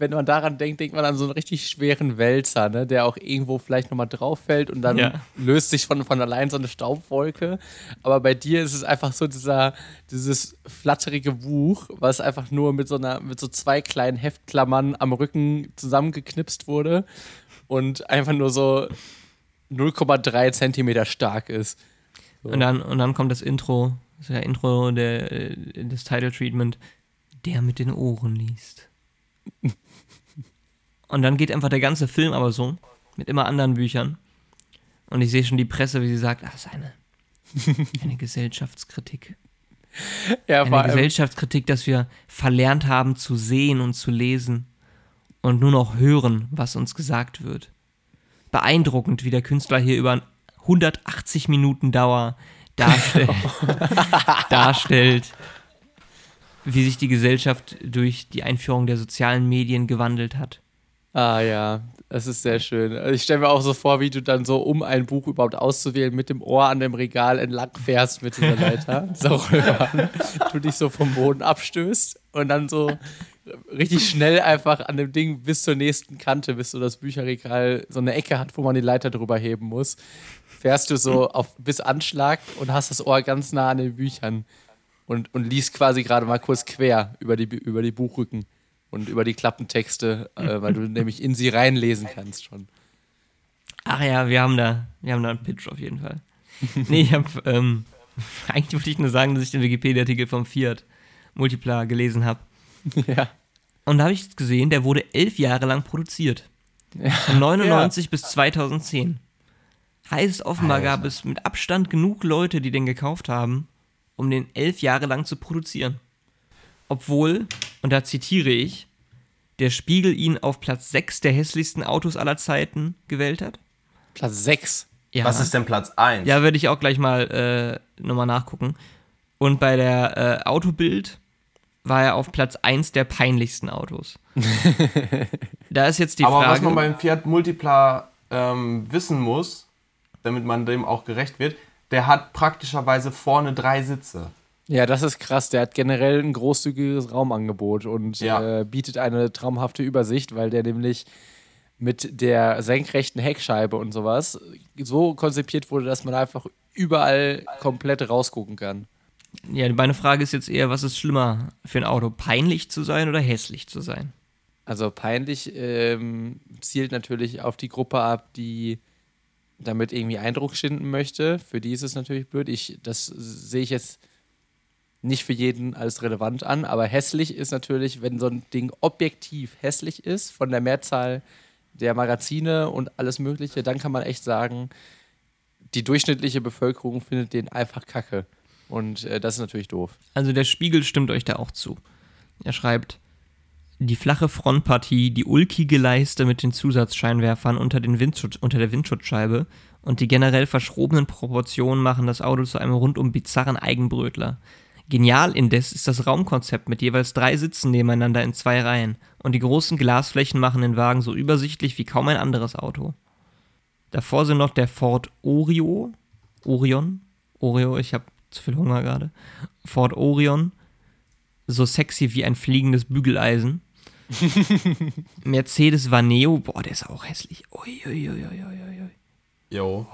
[SPEAKER 2] wenn man daran denkt, denkt man an so einen richtig schweren Wälzer, ne, der auch irgendwo vielleicht nochmal drauf fällt und dann
[SPEAKER 1] Ja.
[SPEAKER 2] löst sich von, von allein so eine Staubwolke. Aber bei dir ist es einfach so dieser, dieses flatterige Buch, was einfach nur mit so einer, mit so zwei kleinen Heftklammern am Rücken zusammengeknipst wurde und einfach nur so 0,3 Zentimeter stark ist.
[SPEAKER 1] Und dann, und dann kommt das Intro, das ist ja Intro der, äh, des Title Treatment, der mit den Ohren liest. Und dann geht einfach der ganze Film aber so, mit immer anderen Büchern. Und ich sehe schon die Presse, wie sie sagt, ach, das ist eine, eine Gesellschaftskritik.
[SPEAKER 2] Ja,
[SPEAKER 1] Eine Gesellschaftskritik, dass wir verlernt haben zu sehen und zu lesen und nur noch hören, was uns gesagt wird. Beeindruckend, wie der Künstler hier über 180 Minuten Dauer darstellt, darstellt, wie sich die Gesellschaft durch die Einführung der sozialen Medien gewandelt hat.
[SPEAKER 2] Ah ja, das ist sehr schön. Also Ich stelle mir auch so vor, wie du dann so, um ein Buch überhaupt auszuwählen, mit dem Ohr an dem Regal entlang fährst mit dieser Leiter. so rüber. Du dich so vom Boden abstößt und dann so richtig schnell einfach an dem Ding bis zur nächsten Kante, bis so das Bücherregal so eine Ecke hat, wo man die Leiter drüber heben muss. Fährst du so auf, bis Anschlag und hast das Ohr ganz nah an den Büchern und, und liest quasi gerade mal kurz quer über die, über die Buchrücken und über die Klappentexte, äh, weil du nämlich in sie reinlesen kannst schon.
[SPEAKER 1] Ach ja, wir haben da, wir haben da einen Pitch auf jeden Fall. Nee, ich habe, ähm, eigentlich wollte ich nur sagen, dass ich den Wikipedia-Artikel vom Fiat Multipla gelesen habe.
[SPEAKER 2] ja.
[SPEAKER 1] Und da habe ich gesehen, der wurde elf Jahre lang produziert. Von 99 bis 2010. Heißt, offenbar gab es mit Abstand genug Leute, die den gekauft haben, um den elf Jahre lang zu produzieren. Obwohl, und da zitiere ich, der Spiegel ihn auf Platz 6 der hässlichsten Autos aller Zeiten gewählt hat.
[SPEAKER 2] Platz 6.
[SPEAKER 1] Ja.
[SPEAKER 4] Was ist denn Platz 1?
[SPEAKER 1] Ja, werde ich auch gleich mal äh, nochmal nachgucken. Und bei der äh, Autobild war er auf Platz 1 der peinlichsten Autos. da ist jetzt die
[SPEAKER 4] Aber
[SPEAKER 1] Frage.
[SPEAKER 4] was man beim Fiat Multipla ähm, wissen muss, damit man dem auch gerecht wird, der hat praktischerweise vorne drei Sitze.
[SPEAKER 2] Ja, das ist krass. Der hat generell ein großzügiges Raumangebot und
[SPEAKER 4] Ja.
[SPEAKER 2] äh, bietet eine traumhafte Übersicht, weil der nämlich mit der senkrechten Heckscheibe und sowas so konzipiert wurde, dass man einfach überall komplett rausgucken kann.
[SPEAKER 1] ja, meine Frage ist jetzt eher, was ist schlimmer für ein Auto? Peinlich zu sein oder hässlich zu sein?
[SPEAKER 2] Also peinlich ähm, zielt natürlich auf die Gruppe ab, die damit irgendwie Eindruck schinden möchte. Für die ist es natürlich blöd. Ich, das sehe ich jetzt nicht für jeden als relevant an, aber hässlich ist natürlich, wenn so ein Ding objektiv hässlich ist, von der Mehrzahl der Magazine und alles Mögliche, dann kann man echt sagen, die durchschnittliche Bevölkerung findet den einfach kacke. Und äh, das ist natürlich doof.
[SPEAKER 1] Also der Spiegel stimmt euch da auch zu. Er schreibt, die flache Frontpartie, die ulkige Leiste mit den Zusatzscheinwerfern unter, den Windschutz, unter der Windschutzscheibe und die generell verschrobenen Proportionen machen das Auto zu einem rundum bizarren Eigenbrötler. Genial indes ist das Raumkonzept mit jeweils drei Sitzen nebeneinander in zwei Reihen und die großen Glasflächen machen den Wagen so übersichtlich wie kaum ein anderes Auto. Davor sind noch der Ford Oreo, Orion, Oreo, ich habe zu viel Hunger gerade. Ford Orion, so sexy wie ein fliegendes Bügeleisen. Mercedes Vaneo, boah, der ist auch hässlich. Ui, ui, ui, ui, ui, ui.
[SPEAKER 4] Jo.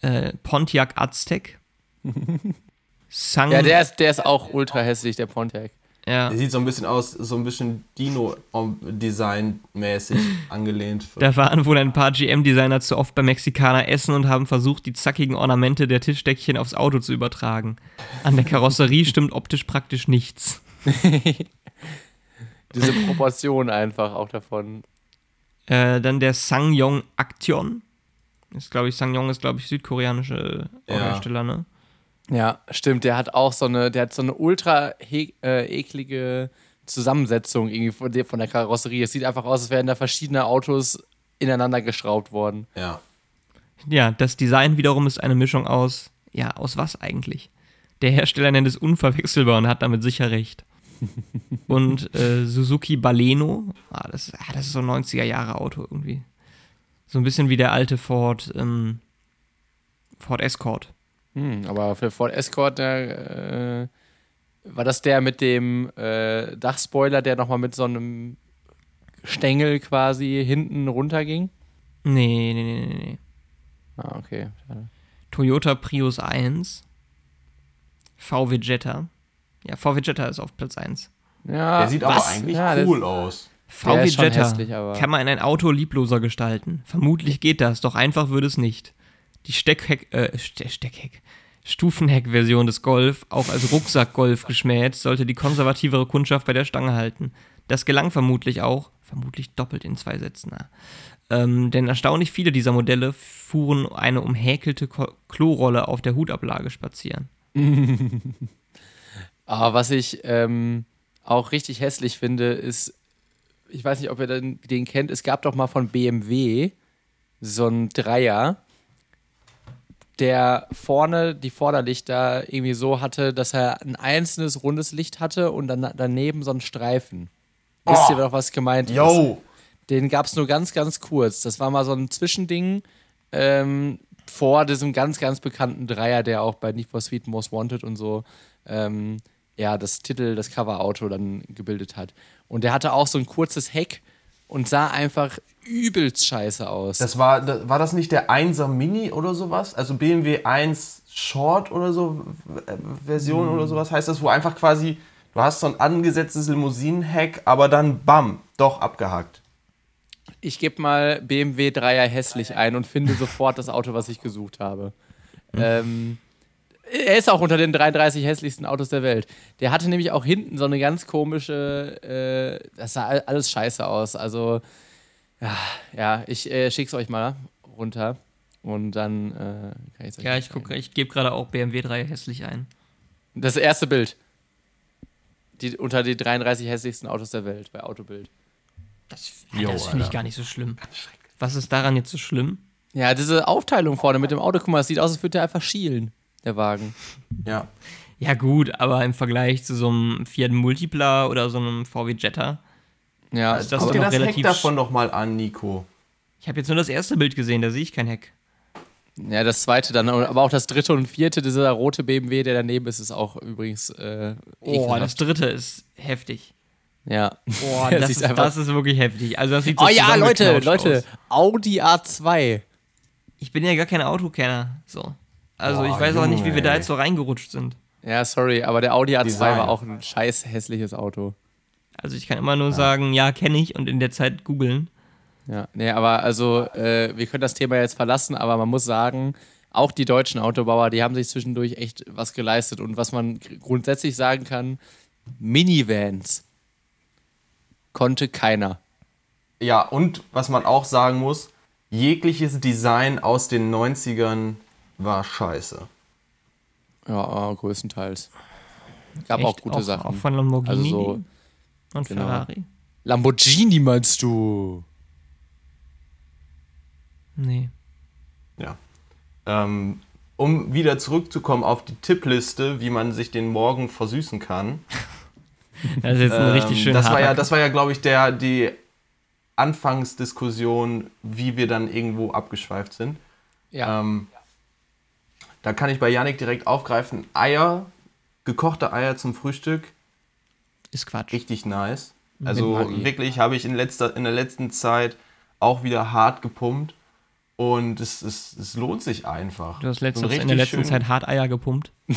[SPEAKER 1] Äh, Pontiac Aztec. Sang,
[SPEAKER 2] Ja, der ist, der ist auch ultra hässlich, der Pontiac.
[SPEAKER 1] ja,
[SPEAKER 4] Der sieht so ein bisschen aus, so ein bisschen Dino-Design-mäßig angelehnt.
[SPEAKER 1] da waren wohl ein paar GM-Designer zu oft beim Mexikaner essen und haben versucht, die zackigen Ornamente der Tischdeckchen aufs Auto zu übertragen. An der Karosserie stimmt optisch praktisch nichts.
[SPEAKER 2] Diese Proportion einfach auch davon.
[SPEAKER 1] Äh, dann der Sangyong Action. Ist, glaube ich, Sangyong ist, glaube ich, südkoreanische
[SPEAKER 4] Ja.
[SPEAKER 1] Hersteller, ne?
[SPEAKER 2] Ja, stimmt. Der hat auch so eine, der hat so eine ultra he- äh, eklige Zusammensetzung irgendwie von der, von der Karosserie. Es sieht einfach aus, als wären da verschiedene Autos ineinander geschraubt worden.
[SPEAKER 4] Ja.
[SPEAKER 1] Ja, das Design wiederum ist eine Mischung aus, ja, aus was eigentlich? Der Hersteller nennt es unverwechselbar und hat damit sicher recht. Und äh, Suzuki Baleno, ah, das, ah, das ist so ein 90er Jahre Auto irgendwie. So ein bisschen wie der alte Ford, ähm, Ford Escort.
[SPEAKER 2] Hm, aber für Ford Escort, der, äh, War das der mit dem äh, Dachspoiler, der nochmal mit so einem Stängel quasi hinten runterging?
[SPEAKER 1] Nee, nee, nee, nee, nee.
[SPEAKER 2] Ah, okay. Schade.
[SPEAKER 1] Toyota Prius 1. VW Jetta. Ja, VW Jetta ist auf Platz 1.
[SPEAKER 2] Ja,
[SPEAKER 4] Der sieht aber
[SPEAKER 2] was?
[SPEAKER 4] eigentlich
[SPEAKER 2] Ja,
[SPEAKER 4] cool aus.
[SPEAKER 1] VW
[SPEAKER 2] ist schon
[SPEAKER 1] Jetta
[SPEAKER 2] hässlich, aber-
[SPEAKER 1] kann man in ein Auto liebloser gestalten. Vermutlich geht das, doch einfach würde es nicht. Die Steckheck, äh, Ste Steckheck, Stufenheck-Version des Golf, auch als Rucksack-Golf geschmäht, sollte die konservativere Kundschaft bei der Stange halten. Das gelang vermutlich auch, vermutlich doppelt in zwei Sätzen. na. Ähm, denn erstaunlich viele dieser Modelle fuhren eine umhäkelte Klorolle auf der Hutablage spazieren.
[SPEAKER 2] Aber was ich ähm, auch richtig hässlich finde, ist, ich weiß nicht, ob ihr den, den kennt, es gab doch mal von BMW so einen Dreier, der vorne die Vorderlichter irgendwie so hatte, dass er ein einzelnes rundes Licht hatte und dann daneben so einen Streifen. Wisst ihr doch, was gemeint ist?
[SPEAKER 4] Yo!
[SPEAKER 2] Den gab es nur ganz, ganz kurz. Das war mal so ein Zwischending ähm, vor diesem ganz, ganz bekannten Dreier, der auch bei Need for Speed Most Wanted und so ähm, ja, das Titel, das Coverauto dann gebildet hat. Und der hatte auch so ein kurzes Heck und sah einfach übelst scheiße aus.
[SPEAKER 4] Das war, das, war das nicht der 1er Mini oder sowas? Also BMW 1 Short oder so äh, Version oder sowas heißt das, wo einfach quasi, du hast so ein angesetztes Limousinen-Heck, aber dann bam, doch abgehackt.
[SPEAKER 2] ich gebe mal BMW 3er hässlich ein und finde sofort das Auto, was ich gesucht habe. Ähm, er ist auch unter den 33 hässlichsten Autos der Welt. Der hatte nämlich auch hinten so eine ganz komische, äh, das sah all- alles scheiße aus. Also, ja, ja ich äh, schick's euch mal runter und dann äh, kann ich's euch
[SPEAKER 1] Ja, ich gucke, ich gebe gerade auch BMW 3 hässlich ein.
[SPEAKER 2] Das erste Bild. Die, unter die 33 hässlichsten Autos der Welt bei Autobild.
[SPEAKER 1] Das, das finde ich gar nicht so schlimm. Was ist daran jetzt so schlimm?
[SPEAKER 2] Ja, diese Aufteilung vorne mit dem Auto, guck mal, das sieht aus, als würde der einfach schielen, der Wagen.
[SPEAKER 4] Ja.
[SPEAKER 1] Ja, gut, aber im Vergleich zu so einem Fiat Multipla oder so einem VW Jetta.
[SPEAKER 2] Ja,
[SPEAKER 1] Also das noch
[SPEAKER 4] das Heck
[SPEAKER 1] relativ
[SPEAKER 4] davon doch mal an, Nico.
[SPEAKER 1] Ich habe jetzt nur das erste Bild gesehen, da sehe ich kein Heck.
[SPEAKER 2] Ja, das zweite dann, aber auch das dritte und vierte, dieser rote BMW, der daneben ist, ist auch übrigens äh,
[SPEAKER 1] Oh,
[SPEAKER 2] ekelhaft.
[SPEAKER 1] das dritte ist heftig.
[SPEAKER 2] Ja.
[SPEAKER 1] Boah, das, ist,
[SPEAKER 2] einfach-
[SPEAKER 1] das ist wirklich heftig. Also das sieht so
[SPEAKER 2] Oh ja, Leute, Leute,
[SPEAKER 1] aus.
[SPEAKER 2] Audi A2.
[SPEAKER 1] Ich bin ja gar kein Autokenner. So. Also
[SPEAKER 4] Boah,
[SPEAKER 1] ich weiß auch nicht, wie
[SPEAKER 4] Junge,
[SPEAKER 1] wir da jetzt so reingerutscht sind.
[SPEAKER 2] Ja, sorry, aber der Audi A2
[SPEAKER 4] Design.
[SPEAKER 2] war auch ein scheiß hässliches Auto.
[SPEAKER 1] Also ich kann immer nur sagen, ja, kenne ich und in der Zeit googeln.
[SPEAKER 2] Ja, nee, aber also, äh, wir können das Thema jetzt verlassen, aber man muss sagen, auch die deutschen Autobauer, die haben sich zwischendurch echt was geleistet. Und was man gr- grundsätzlich sagen kann, Minivans konnte keiner.
[SPEAKER 4] Ja, und was man auch sagen muss, jegliches Design aus den 90ern war scheiße.
[SPEAKER 2] Ja, größtenteils. Gab
[SPEAKER 1] Echt?
[SPEAKER 2] auch gute Sachen.
[SPEAKER 1] Auch von Lamborghini
[SPEAKER 2] Also so
[SPEAKER 1] und
[SPEAKER 2] genau.
[SPEAKER 1] Ferrari.
[SPEAKER 2] Lamborghini meinst du?
[SPEAKER 1] Nee.
[SPEAKER 4] Ja. Ähm, um wieder zurückzukommen auf die Tippliste, wie man sich den Morgen versüßen kann.
[SPEAKER 1] Das ist jetzt ein richtig
[SPEAKER 4] Ähm,
[SPEAKER 1] schöner
[SPEAKER 4] das war ja, das war ja, glaube ich, der, die Anfangsdiskussion, wie wir dann irgendwo abgeschweift sind.
[SPEAKER 2] Ja.
[SPEAKER 4] Ähm, da kann ich bei Yannick direkt aufgreifen. Eier, gekochte Eier zum Frühstück,
[SPEAKER 1] ist Quatsch.
[SPEAKER 4] richtig nice. Also wirklich habe ich in, letzter, in der letzten Zeit auch wieder hart gepumpt. Und es, es, es lohnt sich einfach.
[SPEAKER 1] Du hast letztens in der letzten Zeit hart Eier gepumpt.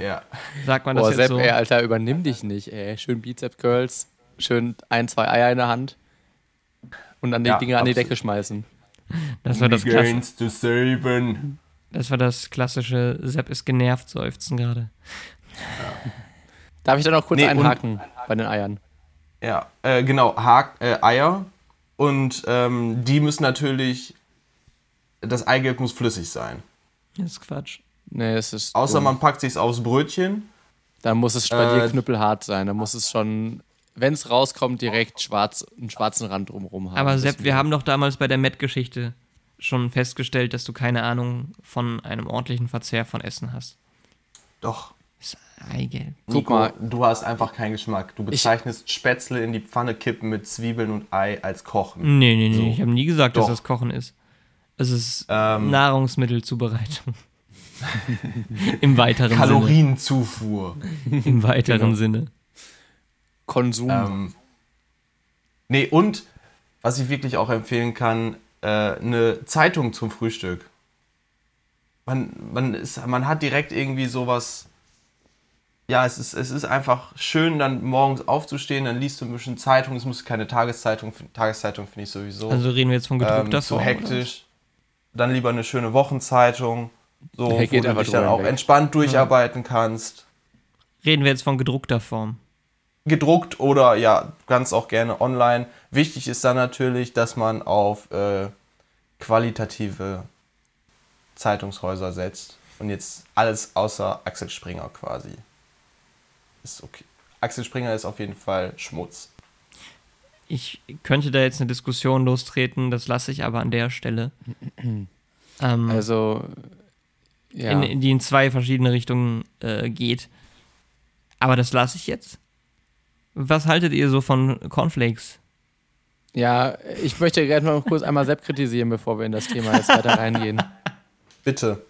[SPEAKER 4] Ja.
[SPEAKER 1] Sagt man das
[SPEAKER 2] Boah,
[SPEAKER 1] jetzt
[SPEAKER 2] Sepp,
[SPEAKER 1] so?
[SPEAKER 2] ey, Alter, übernimm dich nicht, ey. Schön Bizep Curls, schön ein, zwei Eier in der Hand und dann die
[SPEAKER 4] Ja,
[SPEAKER 2] Dinger an die. Decke schmeißen.
[SPEAKER 1] Das war das,
[SPEAKER 4] Gains to
[SPEAKER 1] das war das klassische Sepp ist genervt seufzen gerade.
[SPEAKER 2] Darf ich da noch kurz
[SPEAKER 4] Nee,
[SPEAKER 2] einhaken bei den Eiern?
[SPEAKER 4] Ja, äh, genau, Haak, äh, Eier. Und ähm, die müssen natürlich, das Eigelb muss flüssig sein.
[SPEAKER 1] Das ist Quatsch.
[SPEAKER 2] Nee, es ist.
[SPEAKER 4] Außer
[SPEAKER 2] dumm.
[SPEAKER 4] man packt sich's aufs Brötchen.
[SPEAKER 2] Dann muss es bei dir
[SPEAKER 4] Äh,
[SPEAKER 2] knüppelhart sein. Dann muss es schon, wenn es rauskommt, direkt schwarz, einen schwarzen Rand drumherum haben.
[SPEAKER 1] Aber Sepp, wir haben doch damals bei der Met-Geschichte schon festgestellt, dass du keine Ahnung von einem ordentlichen Verzehr von Essen hast.
[SPEAKER 4] Doch.
[SPEAKER 1] Eigelb.
[SPEAKER 2] Guck mal.
[SPEAKER 4] du hast einfach keinen Geschmack. Du bezeichnest Spätzle in die Pfanne kippen mit Zwiebeln und Ei als Kochen.
[SPEAKER 1] Nee, nee, nee.
[SPEAKER 4] So.
[SPEAKER 1] Ich habe nie gesagt, dass
[SPEAKER 4] Doch.
[SPEAKER 1] das Kochen ist. Es ist
[SPEAKER 4] Ähm.
[SPEAKER 1] Nahrungsmittelzubereitung. Im weiteren
[SPEAKER 4] Kalorienzufuhr.
[SPEAKER 1] Sinne. Im weiteren
[SPEAKER 4] Genau.
[SPEAKER 1] Sinne.
[SPEAKER 2] Konsum.
[SPEAKER 4] Ähm, nee, und was ich wirklich auch empfehlen kann, äh, eine Zeitung zum Frühstück. Man, man, ist, man hat direkt irgendwie sowas. Ja, es ist, es ist einfach schön, dann morgens aufzustehen, dann liest du ein bisschen Zeitung. Es muss keine Tageszeitung, Tageszeitung finde ich sowieso
[SPEAKER 1] Also reden wir jetzt von gedruckter
[SPEAKER 4] ähm,
[SPEAKER 1] Form. oder?
[SPEAKER 4] hektisch. Dann lieber eine schöne Wochenzeitung, so,
[SPEAKER 2] Der
[SPEAKER 4] wo du dich dann auch
[SPEAKER 2] hinweg.
[SPEAKER 4] entspannt durcharbeiten kannst.
[SPEAKER 1] Reden wir jetzt von gedruckter Form.
[SPEAKER 4] gedruckt oder ja, ganz auch gerne online. Wichtig ist dann natürlich, dass man auf äh, qualitative Zeitungshäuser setzt und jetzt alles außer Axel Springer quasi. Ist okay. Axel Springer ist auf jeden Fall Schmutz.
[SPEAKER 1] Ich könnte da jetzt eine Diskussion lostreten, das lasse ich aber an der Stelle. ähm,
[SPEAKER 2] also, ja.
[SPEAKER 1] in, in die in zwei verschiedene Richtungen äh, geht. Aber das lasse ich jetzt. Was haltet ihr so von Cornflakes?
[SPEAKER 2] ja, ich möchte gerne mal kurz einmal Sepp kritisieren, bevor wir in das Thema jetzt weiter reingehen.
[SPEAKER 4] Bitte.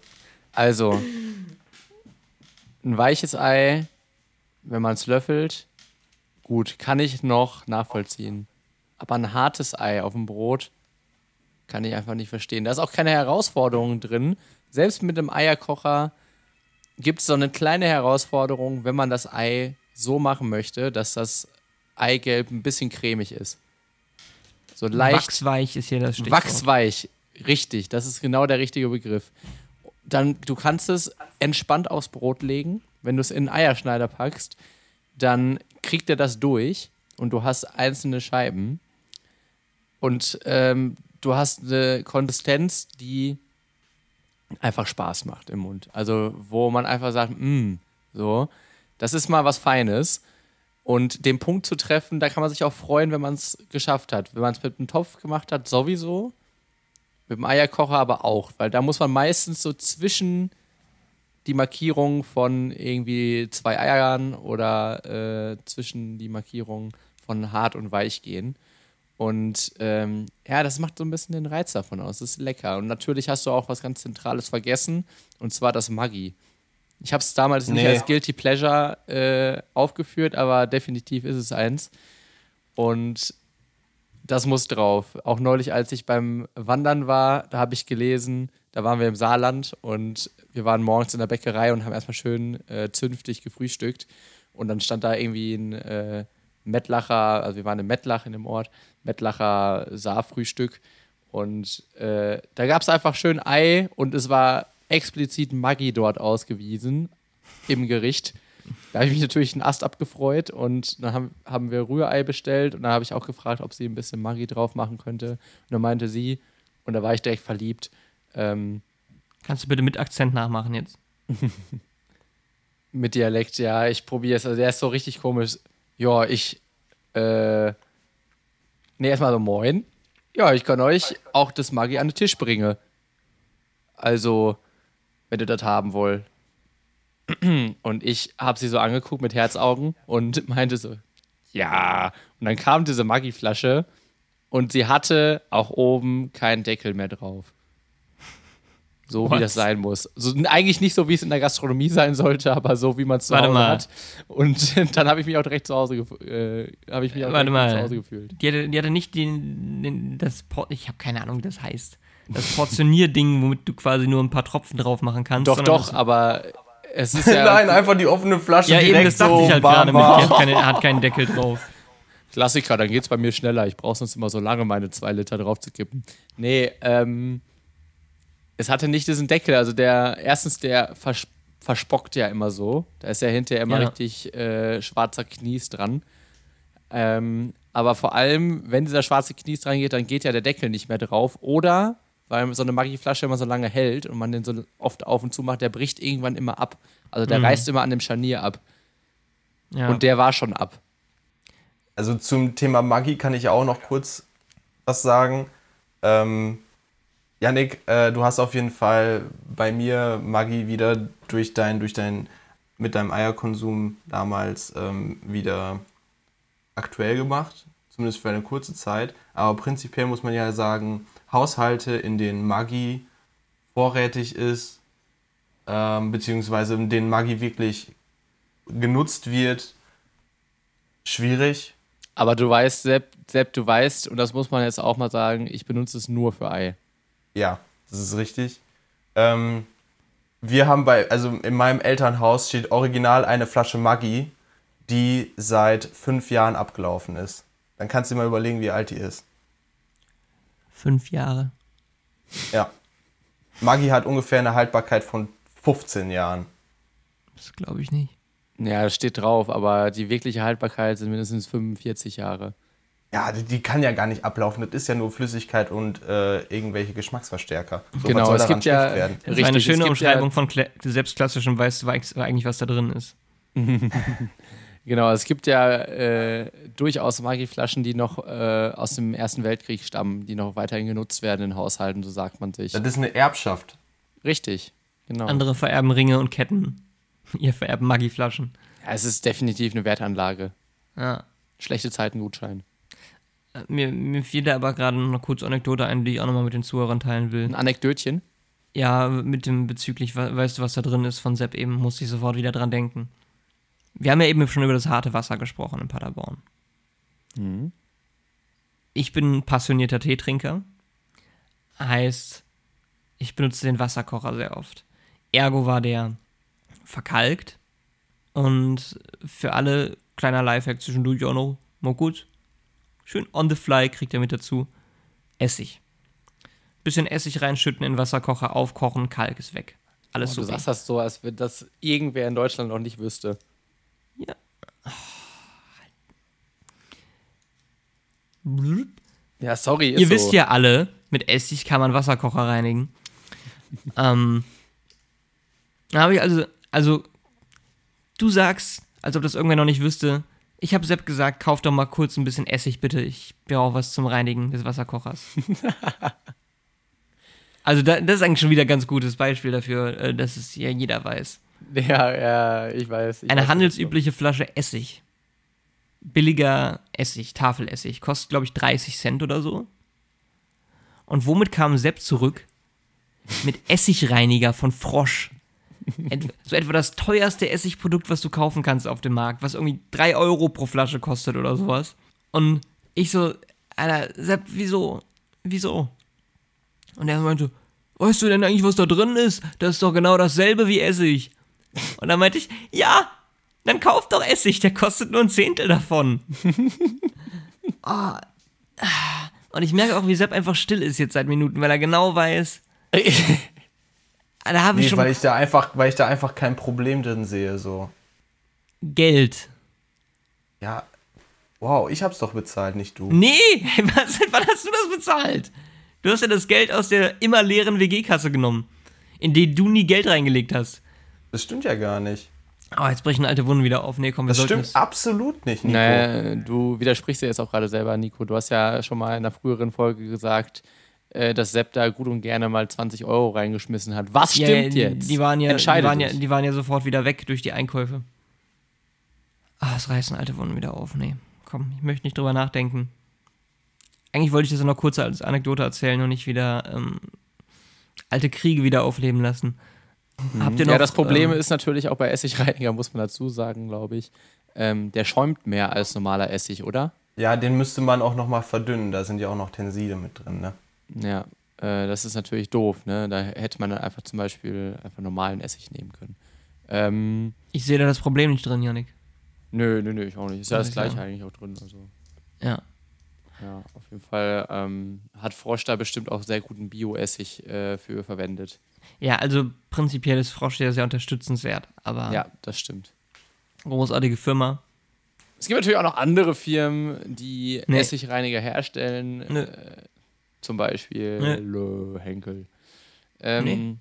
[SPEAKER 2] Also, ein weiches Ei, wenn man es löffelt, gut, kann ich noch nachvollziehen. Aber ein hartes Ei auf dem Brot kann ich einfach nicht verstehen. Da ist auch keine Herausforderung drin. Selbst mit einem Eierkocher gibt es so eine kleine Herausforderung, wenn man das Ei so machen möchte, dass das Eigelb ein bisschen cremig ist. So leicht
[SPEAKER 1] Wachsweich ist hier das Stichwort.
[SPEAKER 2] Wachsweich, richtig, das ist genau der richtige Begriff. Dann, du kannst es entspannt aufs Brot legen. Wenn du es in einen Eierschneider packst, dann kriegt er das durch und du hast einzelne Scheiben. Und ähm, du hast eine Konsistenz, die einfach Spaß macht im Mund. Also, wo man einfach sagt, mh, so, das ist mal was Feines. Und den Punkt zu treffen, da kann man sich auch freuen, wenn man es geschafft hat. Wenn man es mit einem Topf gemacht hat, sowieso. Mit dem Eierkocher aber auch, weil da muss man meistens so zwischen die Markierung von irgendwie zwei Eiern oder äh, zwischen die Markierung von hart und weich gehen. Und ähm, ja, das macht so ein bisschen den Reiz davon aus. Das ist lecker. Und natürlich hast du auch was ganz Zentrales vergessen, und zwar das Maggi. Ich habe es damals nicht
[SPEAKER 4] Nee.
[SPEAKER 2] als Guilty Pleasure äh, aufgeführt, aber definitiv ist es eins. Und das muss drauf. Auch neulich, als ich beim Wandern war, da habe ich gelesen, da waren wir im Saarland und wir waren morgens in der Bäckerei und haben erstmal schön äh, zünftig gefrühstückt. Und dann stand da irgendwie ein äh, Mettlacher, also wir waren in Mettlach in dem Ort, Mettlacher Saarfrühstück. Und äh, da gab es einfach schön Ei und es war explizit Maggi dort ausgewiesen im Gericht. Da habe ich mich natürlich einen Ast abgefreut und dann haben, haben wir Rührei bestellt und dann habe ich auch gefragt, ob sie ein bisschen Maggi drauf machen könnte. Und dann meinte sie, und da war ich direkt verliebt, ähm,
[SPEAKER 1] Kannst du bitte mit Akzent nachmachen jetzt?
[SPEAKER 2] mit Dialekt, ja, ich probiere es. Also der ist so richtig komisch. Ja, ich, äh, nee, erstmal so moin. Ja, ich kann euch auch das Maggi an den Tisch bringen. Also, wenn ihr das haben wollt. Und ich habe sie so angeguckt mit Herzaugen und meinte so, ja. Und dann kam diese Maggi-Flasche und sie hatte auch oben keinen Deckel mehr drauf. So wie
[SPEAKER 1] What?
[SPEAKER 2] das sein muss. So, eigentlich nicht so, wie es in der Gastronomie sein sollte, aber so, wie man es zu
[SPEAKER 1] Warte
[SPEAKER 2] Hause
[SPEAKER 1] mal.
[SPEAKER 2] hat. Und dann habe ich mich auch direkt zu Hause, gef- äh, habe ich mich auch
[SPEAKER 1] Warte
[SPEAKER 2] direkt
[SPEAKER 1] mal.
[SPEAKER 2] zu Hause gefühlt.
[SPEAKER 1] Die hatte, die hatte nicht den, den das Por ich habe keine Ahnung, wie das heißt. Das Portionierding, womit du quasi nur ein paar Tropfen drauf machen kannst.
[SPEAKER 2] Doch, doch,
[SPEAKER 1] das-
[SPEAKER 2] aber es ist ja
[SPEAKER 4] Nein, einfach die offene Flasche
[SPEAKER 1] Ja,
[SPEAKER 4] direkt
[SPEAKER 1] eben, das dachte
[SPEAKER 4] so
[SPEAKER 1] ich halt gerade mit. Die hat, keine, hat keinen Deckel drauf.
[SPEAKER 2] Klassiker, dann geht's bei mir schneller. Ich brauche sonst immer so lange, meine zwei Liter drauf zu kippen. Nee, ähm, es hatte nicht diesen Deckel. Also der, erstens, der vers verspockt ja immer so. Da ist ja hinterher immer
[SPEAKER 1] Ja.
[SPEAKER 2] richtig äh, schwarzer Knies dran. Ähm, aber vor allem, wenn dieser schwarze Knies dran geht, dann geht ja der Deckel nicht mehr drauf. Oder, weil so eine Maggi-Flasche immer so lange hält und man den so oft auf und zu macht, der bricht irgendwann immer ab. Also der
[SPEAKER 1] Mhm.
[SPEAKER 2] reißt immer an dem Scharnier ab.
[SPEAKER 1] Ja.
[SPEAKER 2] Und der war schon ab.
[SPEAKER 4] Also zum Thema Maggi kann ich auch noch kurz was sagen. Ähm, Yannick, äh, du hast auf jeden Fall bei mir Maggi wieder durch dein, durch dein, mit deinem Eierkonsum damals ähm, wieder aktuell gemacht. Zumindest für eine kurze Zeit. Aber prinzipiell muss man ja sagen, Haushalte, in denen Maggi vorrätig ist, ähm, beziehungsweise in denen Maggi wirklich genutzt wird, schwierig.
[SPEAKER 2] Aber du weißt, Sepp, Sepp, du weißt, und das muss man jetzt auch mal sagen, ich benutze es nur für Ei.
[SPEAKER 4] Ja, das ist richtig. Ähm, wir haben bei, also in meinem Elternhaus steht original eine Flasche Maggi, die seit fünf Jahren abgelaufen ist. Dann kannst du dir mal überlegen, wie alt die ist.
[SPEAKER 1] Fünf Jahre.
[SPEAKER 4] Ja. Maggi hat ungefähr eine Haltbarkeit von 15 Jahren.
[SPEAKER 1] Das glaube ich nicht.
[SPEAKER 2] Ja, das steht drauf, aber die wirkliche Haltbarkeit sind mindestens 45 Jahre.
[SPEAKER 4] Ja, die, die kann ja gar nicht ablaufen. Das ist ja nur Flüssigkeit und äh, irgendwelche Geschmacksverstärker. So,
[SPEAKER 2] Genau,
[SPEAKER 4] was soll
[SPEAKER 2] es gibt ja-
[SPEAKER 4] werden?
[SPEAKER 2] Richtig,
[SPEAKER 1] eine schöne Umschreibung
[SPEAKER 2] ja-
[SPEAKER 1] von Kla selbstklassischem weißt du eigentlich, was da drin ist.
[SPEAKER 2] Genau, es gibt ja äh, durchaus Maggi-Flaschen, die noch äh, aus dem Ersten Weltkrieg stammen, die noch weiterhin genutzt werden in Haushalten, so sagt man sich.
[SPEAKER 4] Das ist eine Erbschaft.
[SPEAKER 2] Richtig, genau.
[SPEAKER 1] Andere vererben Ringe und Ketten. Ihr vererben Maggi-Flaschen.
[SPEAKER 2] Ja, es ist definitiv eine Wertanlage.
[SPEAKER 1] Ja.
[SPEAKER 2] Schlechte Zeiten, Gutschein.
[SPEAKER 1] Mir, mir fiel da aber gerade noch eine kurze Anekdote ein, die ich auch nochmal mit den Zuhörern teilen will.
[SPEAKER 2] Ein Anekdötchen.
[SPEAKER 1] Ja, mit dem bezüglich, we- weißt du, was da drin ist von Sepp eben, musste ich sofort wieder dran denken. Wir haben ja eben schon über das harte Wasser gesprochen in Paderborn.
[SPEAKER 2] Mhm.
[SPEAKER 1] Ich bin passionierter Teetrinker. Heißt, ich benutze den Wasserkocher sehr oft. Ergo war der verkalkt. Und für alle kleiner Lifehack zwischendurch auch noch mal gut. Schön on the fly kriegt er mit dazu. Essig. Bisschen Essig reinschütten in Wasserkocher, aufkochen, Kalk ist weg. Alles
[SPEAKER 2] Oh, du
[SPEAKER 1] super.
[SPEAKER 2] sagst das so, als wenn das irgendwer in Deutschland noch nicht wüsste.
[SPEAKER 1] Ja.
[SPEAKER 2] Ja, sorry, ist
[SPEAKER 1] Ihr
[SPEAKER 2] so.
[SPEAKER 1] wisst ja alle, mit Essig kann man Wasserkocher reinigen. ähm, da habe ich also, also, du sagst, als ob das irgendwer noch nicht wüsste, ich habe Sepp gesagt, kauf doch mal kurz ein bisschen Essig bitte, ich brauche was zum Reinigen des Wasserkochers. also da, das ist eigentlich schon wieder ein ganz gutes Beispiel dafür, äh, dass es ja jeder weiß.
[SPEAKER 2] Ja, ja, ich weiß. Ich
[SPEAKER 1] Eine
[SPEAKER 2] weiß,
[SPEAKER 1] handelsübliche Flasche Essig. Billiger Essig, Tafelessig. Kostet, glaube ich, 30 Cent oder so. Und womit kam Sepp zurück? Mit Essigreiniger von Frosch. So etwa das teuerste Essigprodukt, was du kaufen kannst auf dem Markt, was irgendwie 3 Euro pro Flasche kostet oder sowas. Und ich so, Alter, Sepp, wieso? Wieso? Und er meinte, weißt du denn eigentlich, was da drin ist? Das ist doch genau dasselbe wie Essig. Und dann meinte ich, ja, dann kauf doch Essig, der kostet nur ein Zehntel davon. Ah. Und ich merke auch, wie Sepp einfach still ist jetzt seit Minuten, weil er genau weiß, da habe ich
[SPEAKER 4] Nee,
[SPEAKER 1] schon
[SPEAKER 4] weil ich da einfach, weil ich da einfach kein Problem drin sehe. So.
[SPEAKER 1] Geld.
[SPEAKER 4] Ja. Wow, ich hab's doch bezahlt, nicht du.
[SPEAKER 1] Nee, was, wann hast du das bezahlt? Du hast ja das Geld aus der immer leeren WG-Kasse genommen, in die du nie Geld reingelegt hast.
[SPEAKER 4] Das stimmt ja gar nicht.
[SPEAKER 1] Oh, jetzt brechen alte Wunden wieder auf. Nee, komm, wir
[SPEAKER 4] Das stimmt
[SPEAKER 1] das.
[SPEAKER 4] absolut nicht, Nico.
[SPEAKER 2] Naja, du widersprichst dir jetzt auch gerade selber, Nico. Du hast ja schon mal in einer früheren Folge gesagt, dass Sepp da gut und gerne mal 20 Euro reingeschmissen hat. Was
[SPEAKER 1] Ja,
[SPEAKER 2] stimmt
[SPEAKER 1] die,
[SPEAKER 2] jetzt?
[SPEAKER 1] Die waren, ja, die, waren ja, die waren ja sofort wieder weg durch die Einkäufe. Ah, es reißen alte Wunden wieder auf. Nee, komm, ich möchte nicht drüber nachdenken. Eigentlich wollte ich das ja noch kurz als Anekdote erzählen und nicht wieder ähm, alte Kriege wieder aufleben lassen. Habt ihr noch,
[SPEAKER 2] ja, das Problem
[SPEAKER 1] ähm,
[SPEAKER 2] ist natürlich auch bei Essigreiniger, muss man dazu sagen, glaube ich. Ähm, der schäumt mehr als normaler Essig, oder?
[SPEAKER 4] Ja, den müsste man auch nochmal verdünnen. Da sind ja auch noch Tenside mit drin, ne?
[SPEAKER 2] Ja, äh, das ist natürlich doof, ne? Da hätte man dann einfach zum Beispiel einfach normalen Essig nehmen können. Ähm,
[SPEAKER 1] Ich sehe da das Problem nicht drin, Janik.
[SPEAKER 2] nö, nö, nö, ich auch nicht. Ist ja das
[SPEAKER 1] ich
[SPEAKER 2] gleiche eigentlich auch drin. Also,
[SPEAKER 1] Ja.
[SPEAKER 2] ja, auf jeden Fall ähm, hat Frosch da bestimmt auch sehr guten Bio-Essig äh, für verwendet.
[SPEAKER 1] Ja, also prinzipiell ist Frosch ja sehr unterstützenswert, aber
[SPEAKER 2] Ja, das stimmt.
[SPEAKER 1] großartige Firma.
[SPEAKER 2] Es gibt natürlich auch noch andere Firmen, die
[SPEAKER 1] Nee.
[SPEAKER 2] Essigreiniger herstellen.
[SPEAKER 1] Nö.
[SPEAKER 2] Äh, zum Beispiel
[SPEAKER 1] Nee.
[SPEAKER 2] Henkel. Ähm,
[SPEAKER 1] Nee.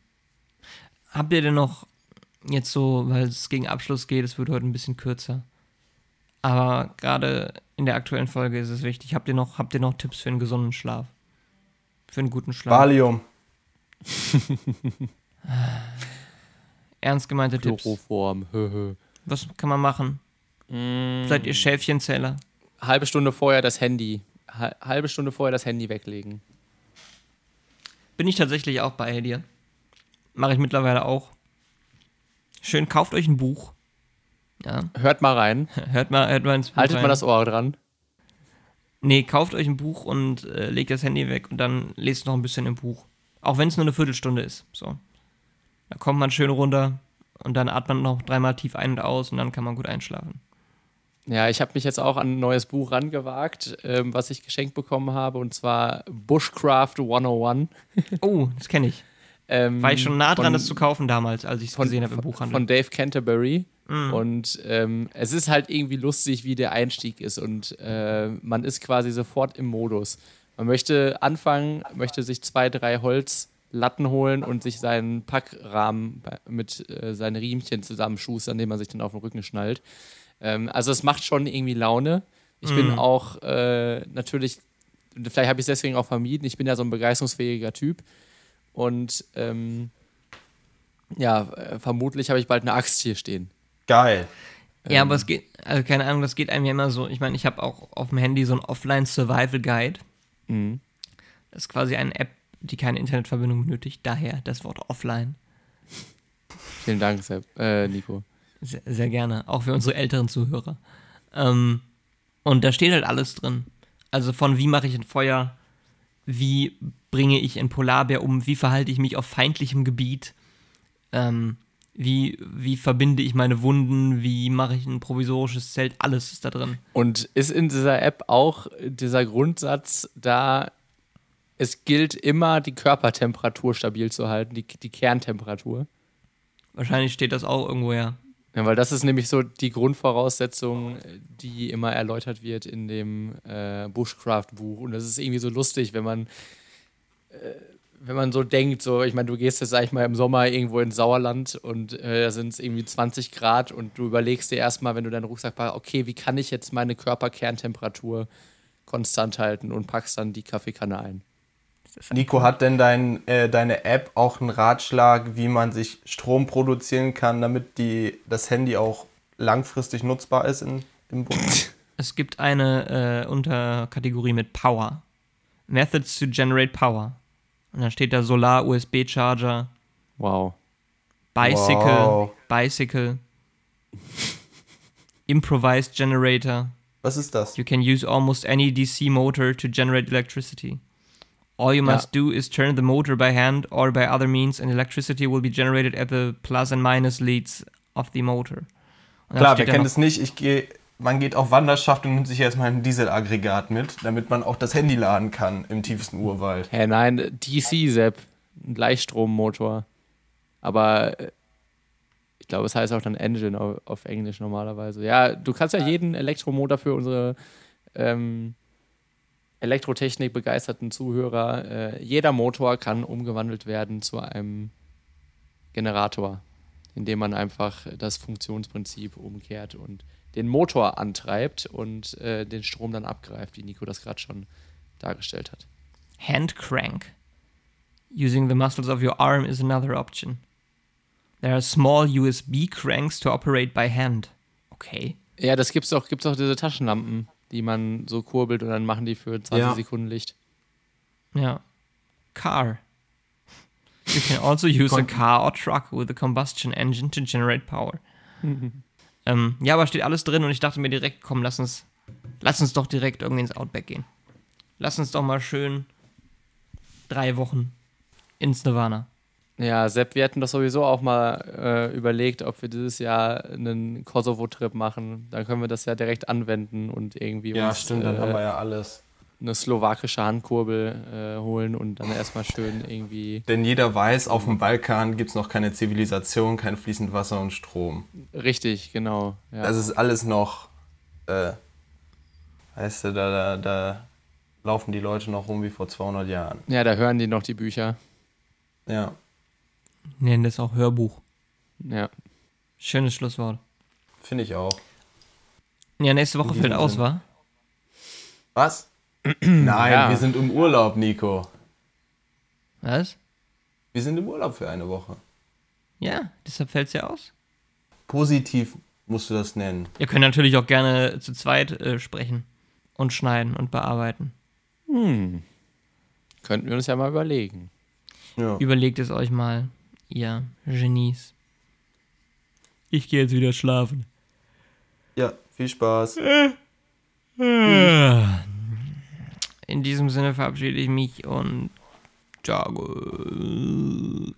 [SPEAKER 1] Habt ihr denn noch jetzt so, weil es gegen Abschluss geht, es wird heute ein bisschen kürzer. Aber gerade in der aktuellen Folge ist es wichtig. Habt ihr noch, habt ihr noch Tipps für einen gesunden Schlaf? Für einen guten Schlaf?
[SPEAKER 4] Valium.
[SPEAKER 1] Ernst gemeinte Tipps.
[SPEAKER 2] Chloroform. hö.
[SPEAKER 1] Was kann man machen?
[SPEAKER 2] Mm,
[SPEAKER 1] Seid ihr Schäfchenzähler?
[SPEAKER 2] halbe Stunde vorher das Handy. Ha- halbe Stunde vorher das Handy weglegen.
[SPEAKER 1] Bin ich tatsächlich auch bei dir. Mache ich mittlerweile auch. Schön, kauft euch ein Buch. Ja,
[SPEAKER 2] Hört mal rein.
[SPEAKER 1] hört mal, hört mal ins Buch
[SPEAKER 2] Haltet
[SPEAKER 1] rein.
[SPEAKER 2] mal das Ohr dran.
[SPEAKER 1] Nee, kauft euch ein Buch und äh, legt das Handy weg und dann lest noch ein bisschen im Buch. Auch wenn es nur eine Viertelstunde ist. So. Da kommt man schön runter und dann atmet man noch dreimal tief ein und aus und dann kann man gut einschlafen.
[SPEAKER 2] Ja, ich habe mich jetzt auch an ein neues Buch rangewagt, ähm, was ich geschenkt bekommen habe, und zwar Bushcraft 101.
[SPEAKER 1] Oh, das kenne ich.
[SPEAKER 2] Ähm,
[SPEAKER 1] War ich schon nah dran,
[SPEAKER 2] von-
[SPEAKER 1] das zu kaufen damals, als ich es
[SPEAKER 2] von,
[SPEAKER 1] gesehen habe im Buchhandel.
[SPEAKER 2] von Dave Canterbury.
[SPEAKER 1] Mhm.
[SPEAKER 2] Und ähm, es ist halt irgendwie lustig, wie der Einstieg ist. Und äh, man ist quasi sofort im Modus. Man möchte anfangen, möchte sich zwei, drei Holzlatten holen und sich seinen Packrahmen mit äh, seinen Riemchen zusammenschustern, den man sich dann auf den Rücken schnallt. Ähm, also es macht schon irgendwie Laune. Ich bin
[SPEAKER 1] Mhm.
[SPEAKER 2] auch äh, natürlich, vielleicht habe ich es deswegen auch vermieden, ich bin ja so ein begeisterungsfähiger Typ. Und ähm, ja, äh, vermutlich habe ich bald eine Axt hier stehen.
[SPEAKER 4] Geil.
[SPEAKER 1] ja, aber es geht, also keine Ahnung, das geht einem ja immer so. Ich meine, ich habe auch auf dem Handy so ein Offline-Survival-Guide.
[SPEAKER 2] Mhm.
[SPEAKER 1] Das ist quasi eine App, die keine Internetverbindung benötigt. Daher das Wort offline.
[SPEAKER 2] Vielen Dank, Sepp, äh, Nico.
[SPEAKER 1] Sehr, sehr gerne, auch für unsere älteren Zuhörer. Ähm, und da steht halt alles drin. Also von wie mache ich ein Feuer, wie bringe ich einen Polarbär um, wie verhalte ich mich auf feindlichem Gebiet, ähm, wie, wie verbinde ich meine Wunden, wie mache ich ein provisorisches Zelt, alles ist da drin.
[SPEAKER 2] Und ist in dieser App auch dieser Grundsatz da, es gilt immer, die Körpertemperatur stabil zu halten, die, die Kerntemperatur?
[SPEAKER 1] Wahrscheinlich steht das auch irgendwo ja.
[SPEAKER 2] Ja, weil das ist nämlich so die Grundvoraussetzung, die immer erläutert wird in dem äh, Bushcraft-Buch. Und das ist irgendwie so lustig, wenn man, äh, wenn man so denkt, so, ich meine, du gehst jetzt, sag ich mal, im Sommer irgendwo ins Sauerland und äh, da sind es irgendwie 20 Grad und du überlegst dir erstmal, wenn du deinen Rucksack packst, okay, wie kann ich jetzt meine Körperkerntemperatur konstant halten und packst dann die Kaffeekanne ein.
[SPEAKER 4] Nico, hat denn dein, äh, deine App auch einen Ratschlag, wie man sich Strom produzieren kann, damit die, das Handy auch langfristig nutzbar ist in, im Bund?
[SPEAKER 1] Es gibt eine äh, Unterkategorie mit Power. Methods to generate power. Und dann steht da Solar, USB-Charger,
[SPEAKER 2] Wow.
[SPEAKER 1] Bicycle,
[SPEAKER 4] Wow.
[SPEAKER 1] Bicycle, Improvised Generator.
[SPEAKER 4] Was ist das?
[SPEAKER 1] You can use almost any DC motor to generate electricity. All you
[SPEAKER 2] Ja.
[SPEAKER 1] must do is turn the motor by hand or by other means, and electricity will be generated at the plus and minus leads of the motor.
[SPEAKER 4] Klar, wer kennt es nicht? Ich gehe, man geht auf Wanderschaft und nimmt sich erstmal ein Dieselaggregat mit, damit man auch das Handy laden kann im tiefsten Urwald.
[SPEAKER 2] Hä, nein, DC, Sepp. Ein Gleichstrommotor. Aber äh, ich glaube, es heißt auch dann Engine auf, auf Englisch normalerweise. Ja, du kannst ja jeden Elektromotor für unsere ähm, Elektrotechnik begeisterten Zuhörer, äh, jeder Motor kann umgewandelt werden zu einem Generator, indem man einfach das Funktionsprinzip umkehrt und den Motor antreibt und äh, den Strom dann abgreift, wie Nico das gerade schon dargestellt hat.
[SPEAKER 1] Hand crank. Using the muscles of your arm is another option. There are small USB cranks to operate by hand. Okay.
[SPEAKER 2] Ja, das gibt's auch, gibt's auch diese Taschenlampen, die man so kurbelt und dann machen die für 20
[SPEAKER 4] Ja.
[SPEAKER 2] Sekunden Licht.
[SPEAKER 1] Ja. Car. You can also use a car or truck with a combustion engine to generate power. ähm, ja, aber steht alles drin und ich dachte mir direkt, komm, lass uns, lass uns doch direkt irgendwie ins Outback gehen. Lass uns doch mal schön drei Wochen ins Nirvana.
[SPEAKER 2] Ja, Sepp, wir hätten das sowieso auch mal äh, überlegt, ob wir dieses Jahr einen Kosovo-Trip machen. Dann können wir das ja direkt anwenden und irgendwie
[SPEAKER 4] Ja,
[SPEAKER 2] uns
[SPEAKER 4] stimmt, dann
[SPEAKER 2] äh,
[SPEAKER 4] haben wir ja alles.
[SPEAKER 2] eine slowakische Handkurbel äh, holen und dann erstmal schön irgendwie
[SPEAKER 4] Denn jeder weiß, auf dem Balkan gibt es noch keine Zivilisation, kein fließend Wasser und Strom.
[SPEAKER 2] richtig, genau. Ja.
[SPEAKER 4] Das ist alles noch, äh, weißt du, da, da, da laufen die Leute noch rum wie vor 200 Jahren.
[SPEAKER 2] ja, da hören die noch die Bücher.
[SPEAKER 4] Ja.
[SPEAKER 1] Nennen das auch Hörbuch.
[SPEAKER 2] Ja.
[SPEAKER 1] Schönes Schlusswort.
[SPEAKER 4] Finde ich auch.
[SPEAKER 1] Ja, nächste Woche fällt aus, wa?
[SPEAKER 4] Was? Nein,
[SPEAKER 2] Ja.
[SPEAKER 4] wir sind im Urlaub, Nico.
[SPEAKER 1] Was?
[SPEAKER 4] Wir sind im Urlaub für eine Woche.
[SPEAKER 1] Ja, deshalb fällt es ja aus.
[SPEAKER 4] Positiv musst du das nennen.
[SPEAKER 1] Ihr könnt natürlich auch gerne zu zweit äh, sprechen und schneiden und bearbeiten.
[SPEAKER 2] Hm. Könnten wir uns ja mal überlegen.
[SPEAKER 4] Ja.
[SPEAKER 1] Überlegt es euch mal, ihr Genies. Ich gehe jetzt wieder schlafen.
[SPEAKER 4] Ja, viel Spaß.
[SPEAKER 1] In diesem Sinne verabschiede ich mich und sage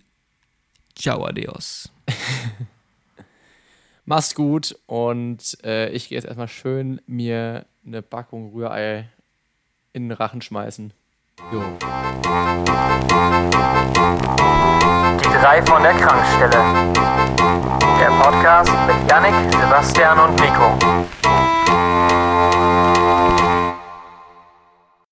[SPEAKER 1] Ciao, adios.
[SPEAKER 2] Mach's gut und äh, ich gehe jetzt erstmal schön mir eine Packung Rührei in den Rachen schmeißen. Jo.
[SPEAKER 3] Die drei von der Krankstelle. Der Podcast mit Yannick, Sebastian und Nico.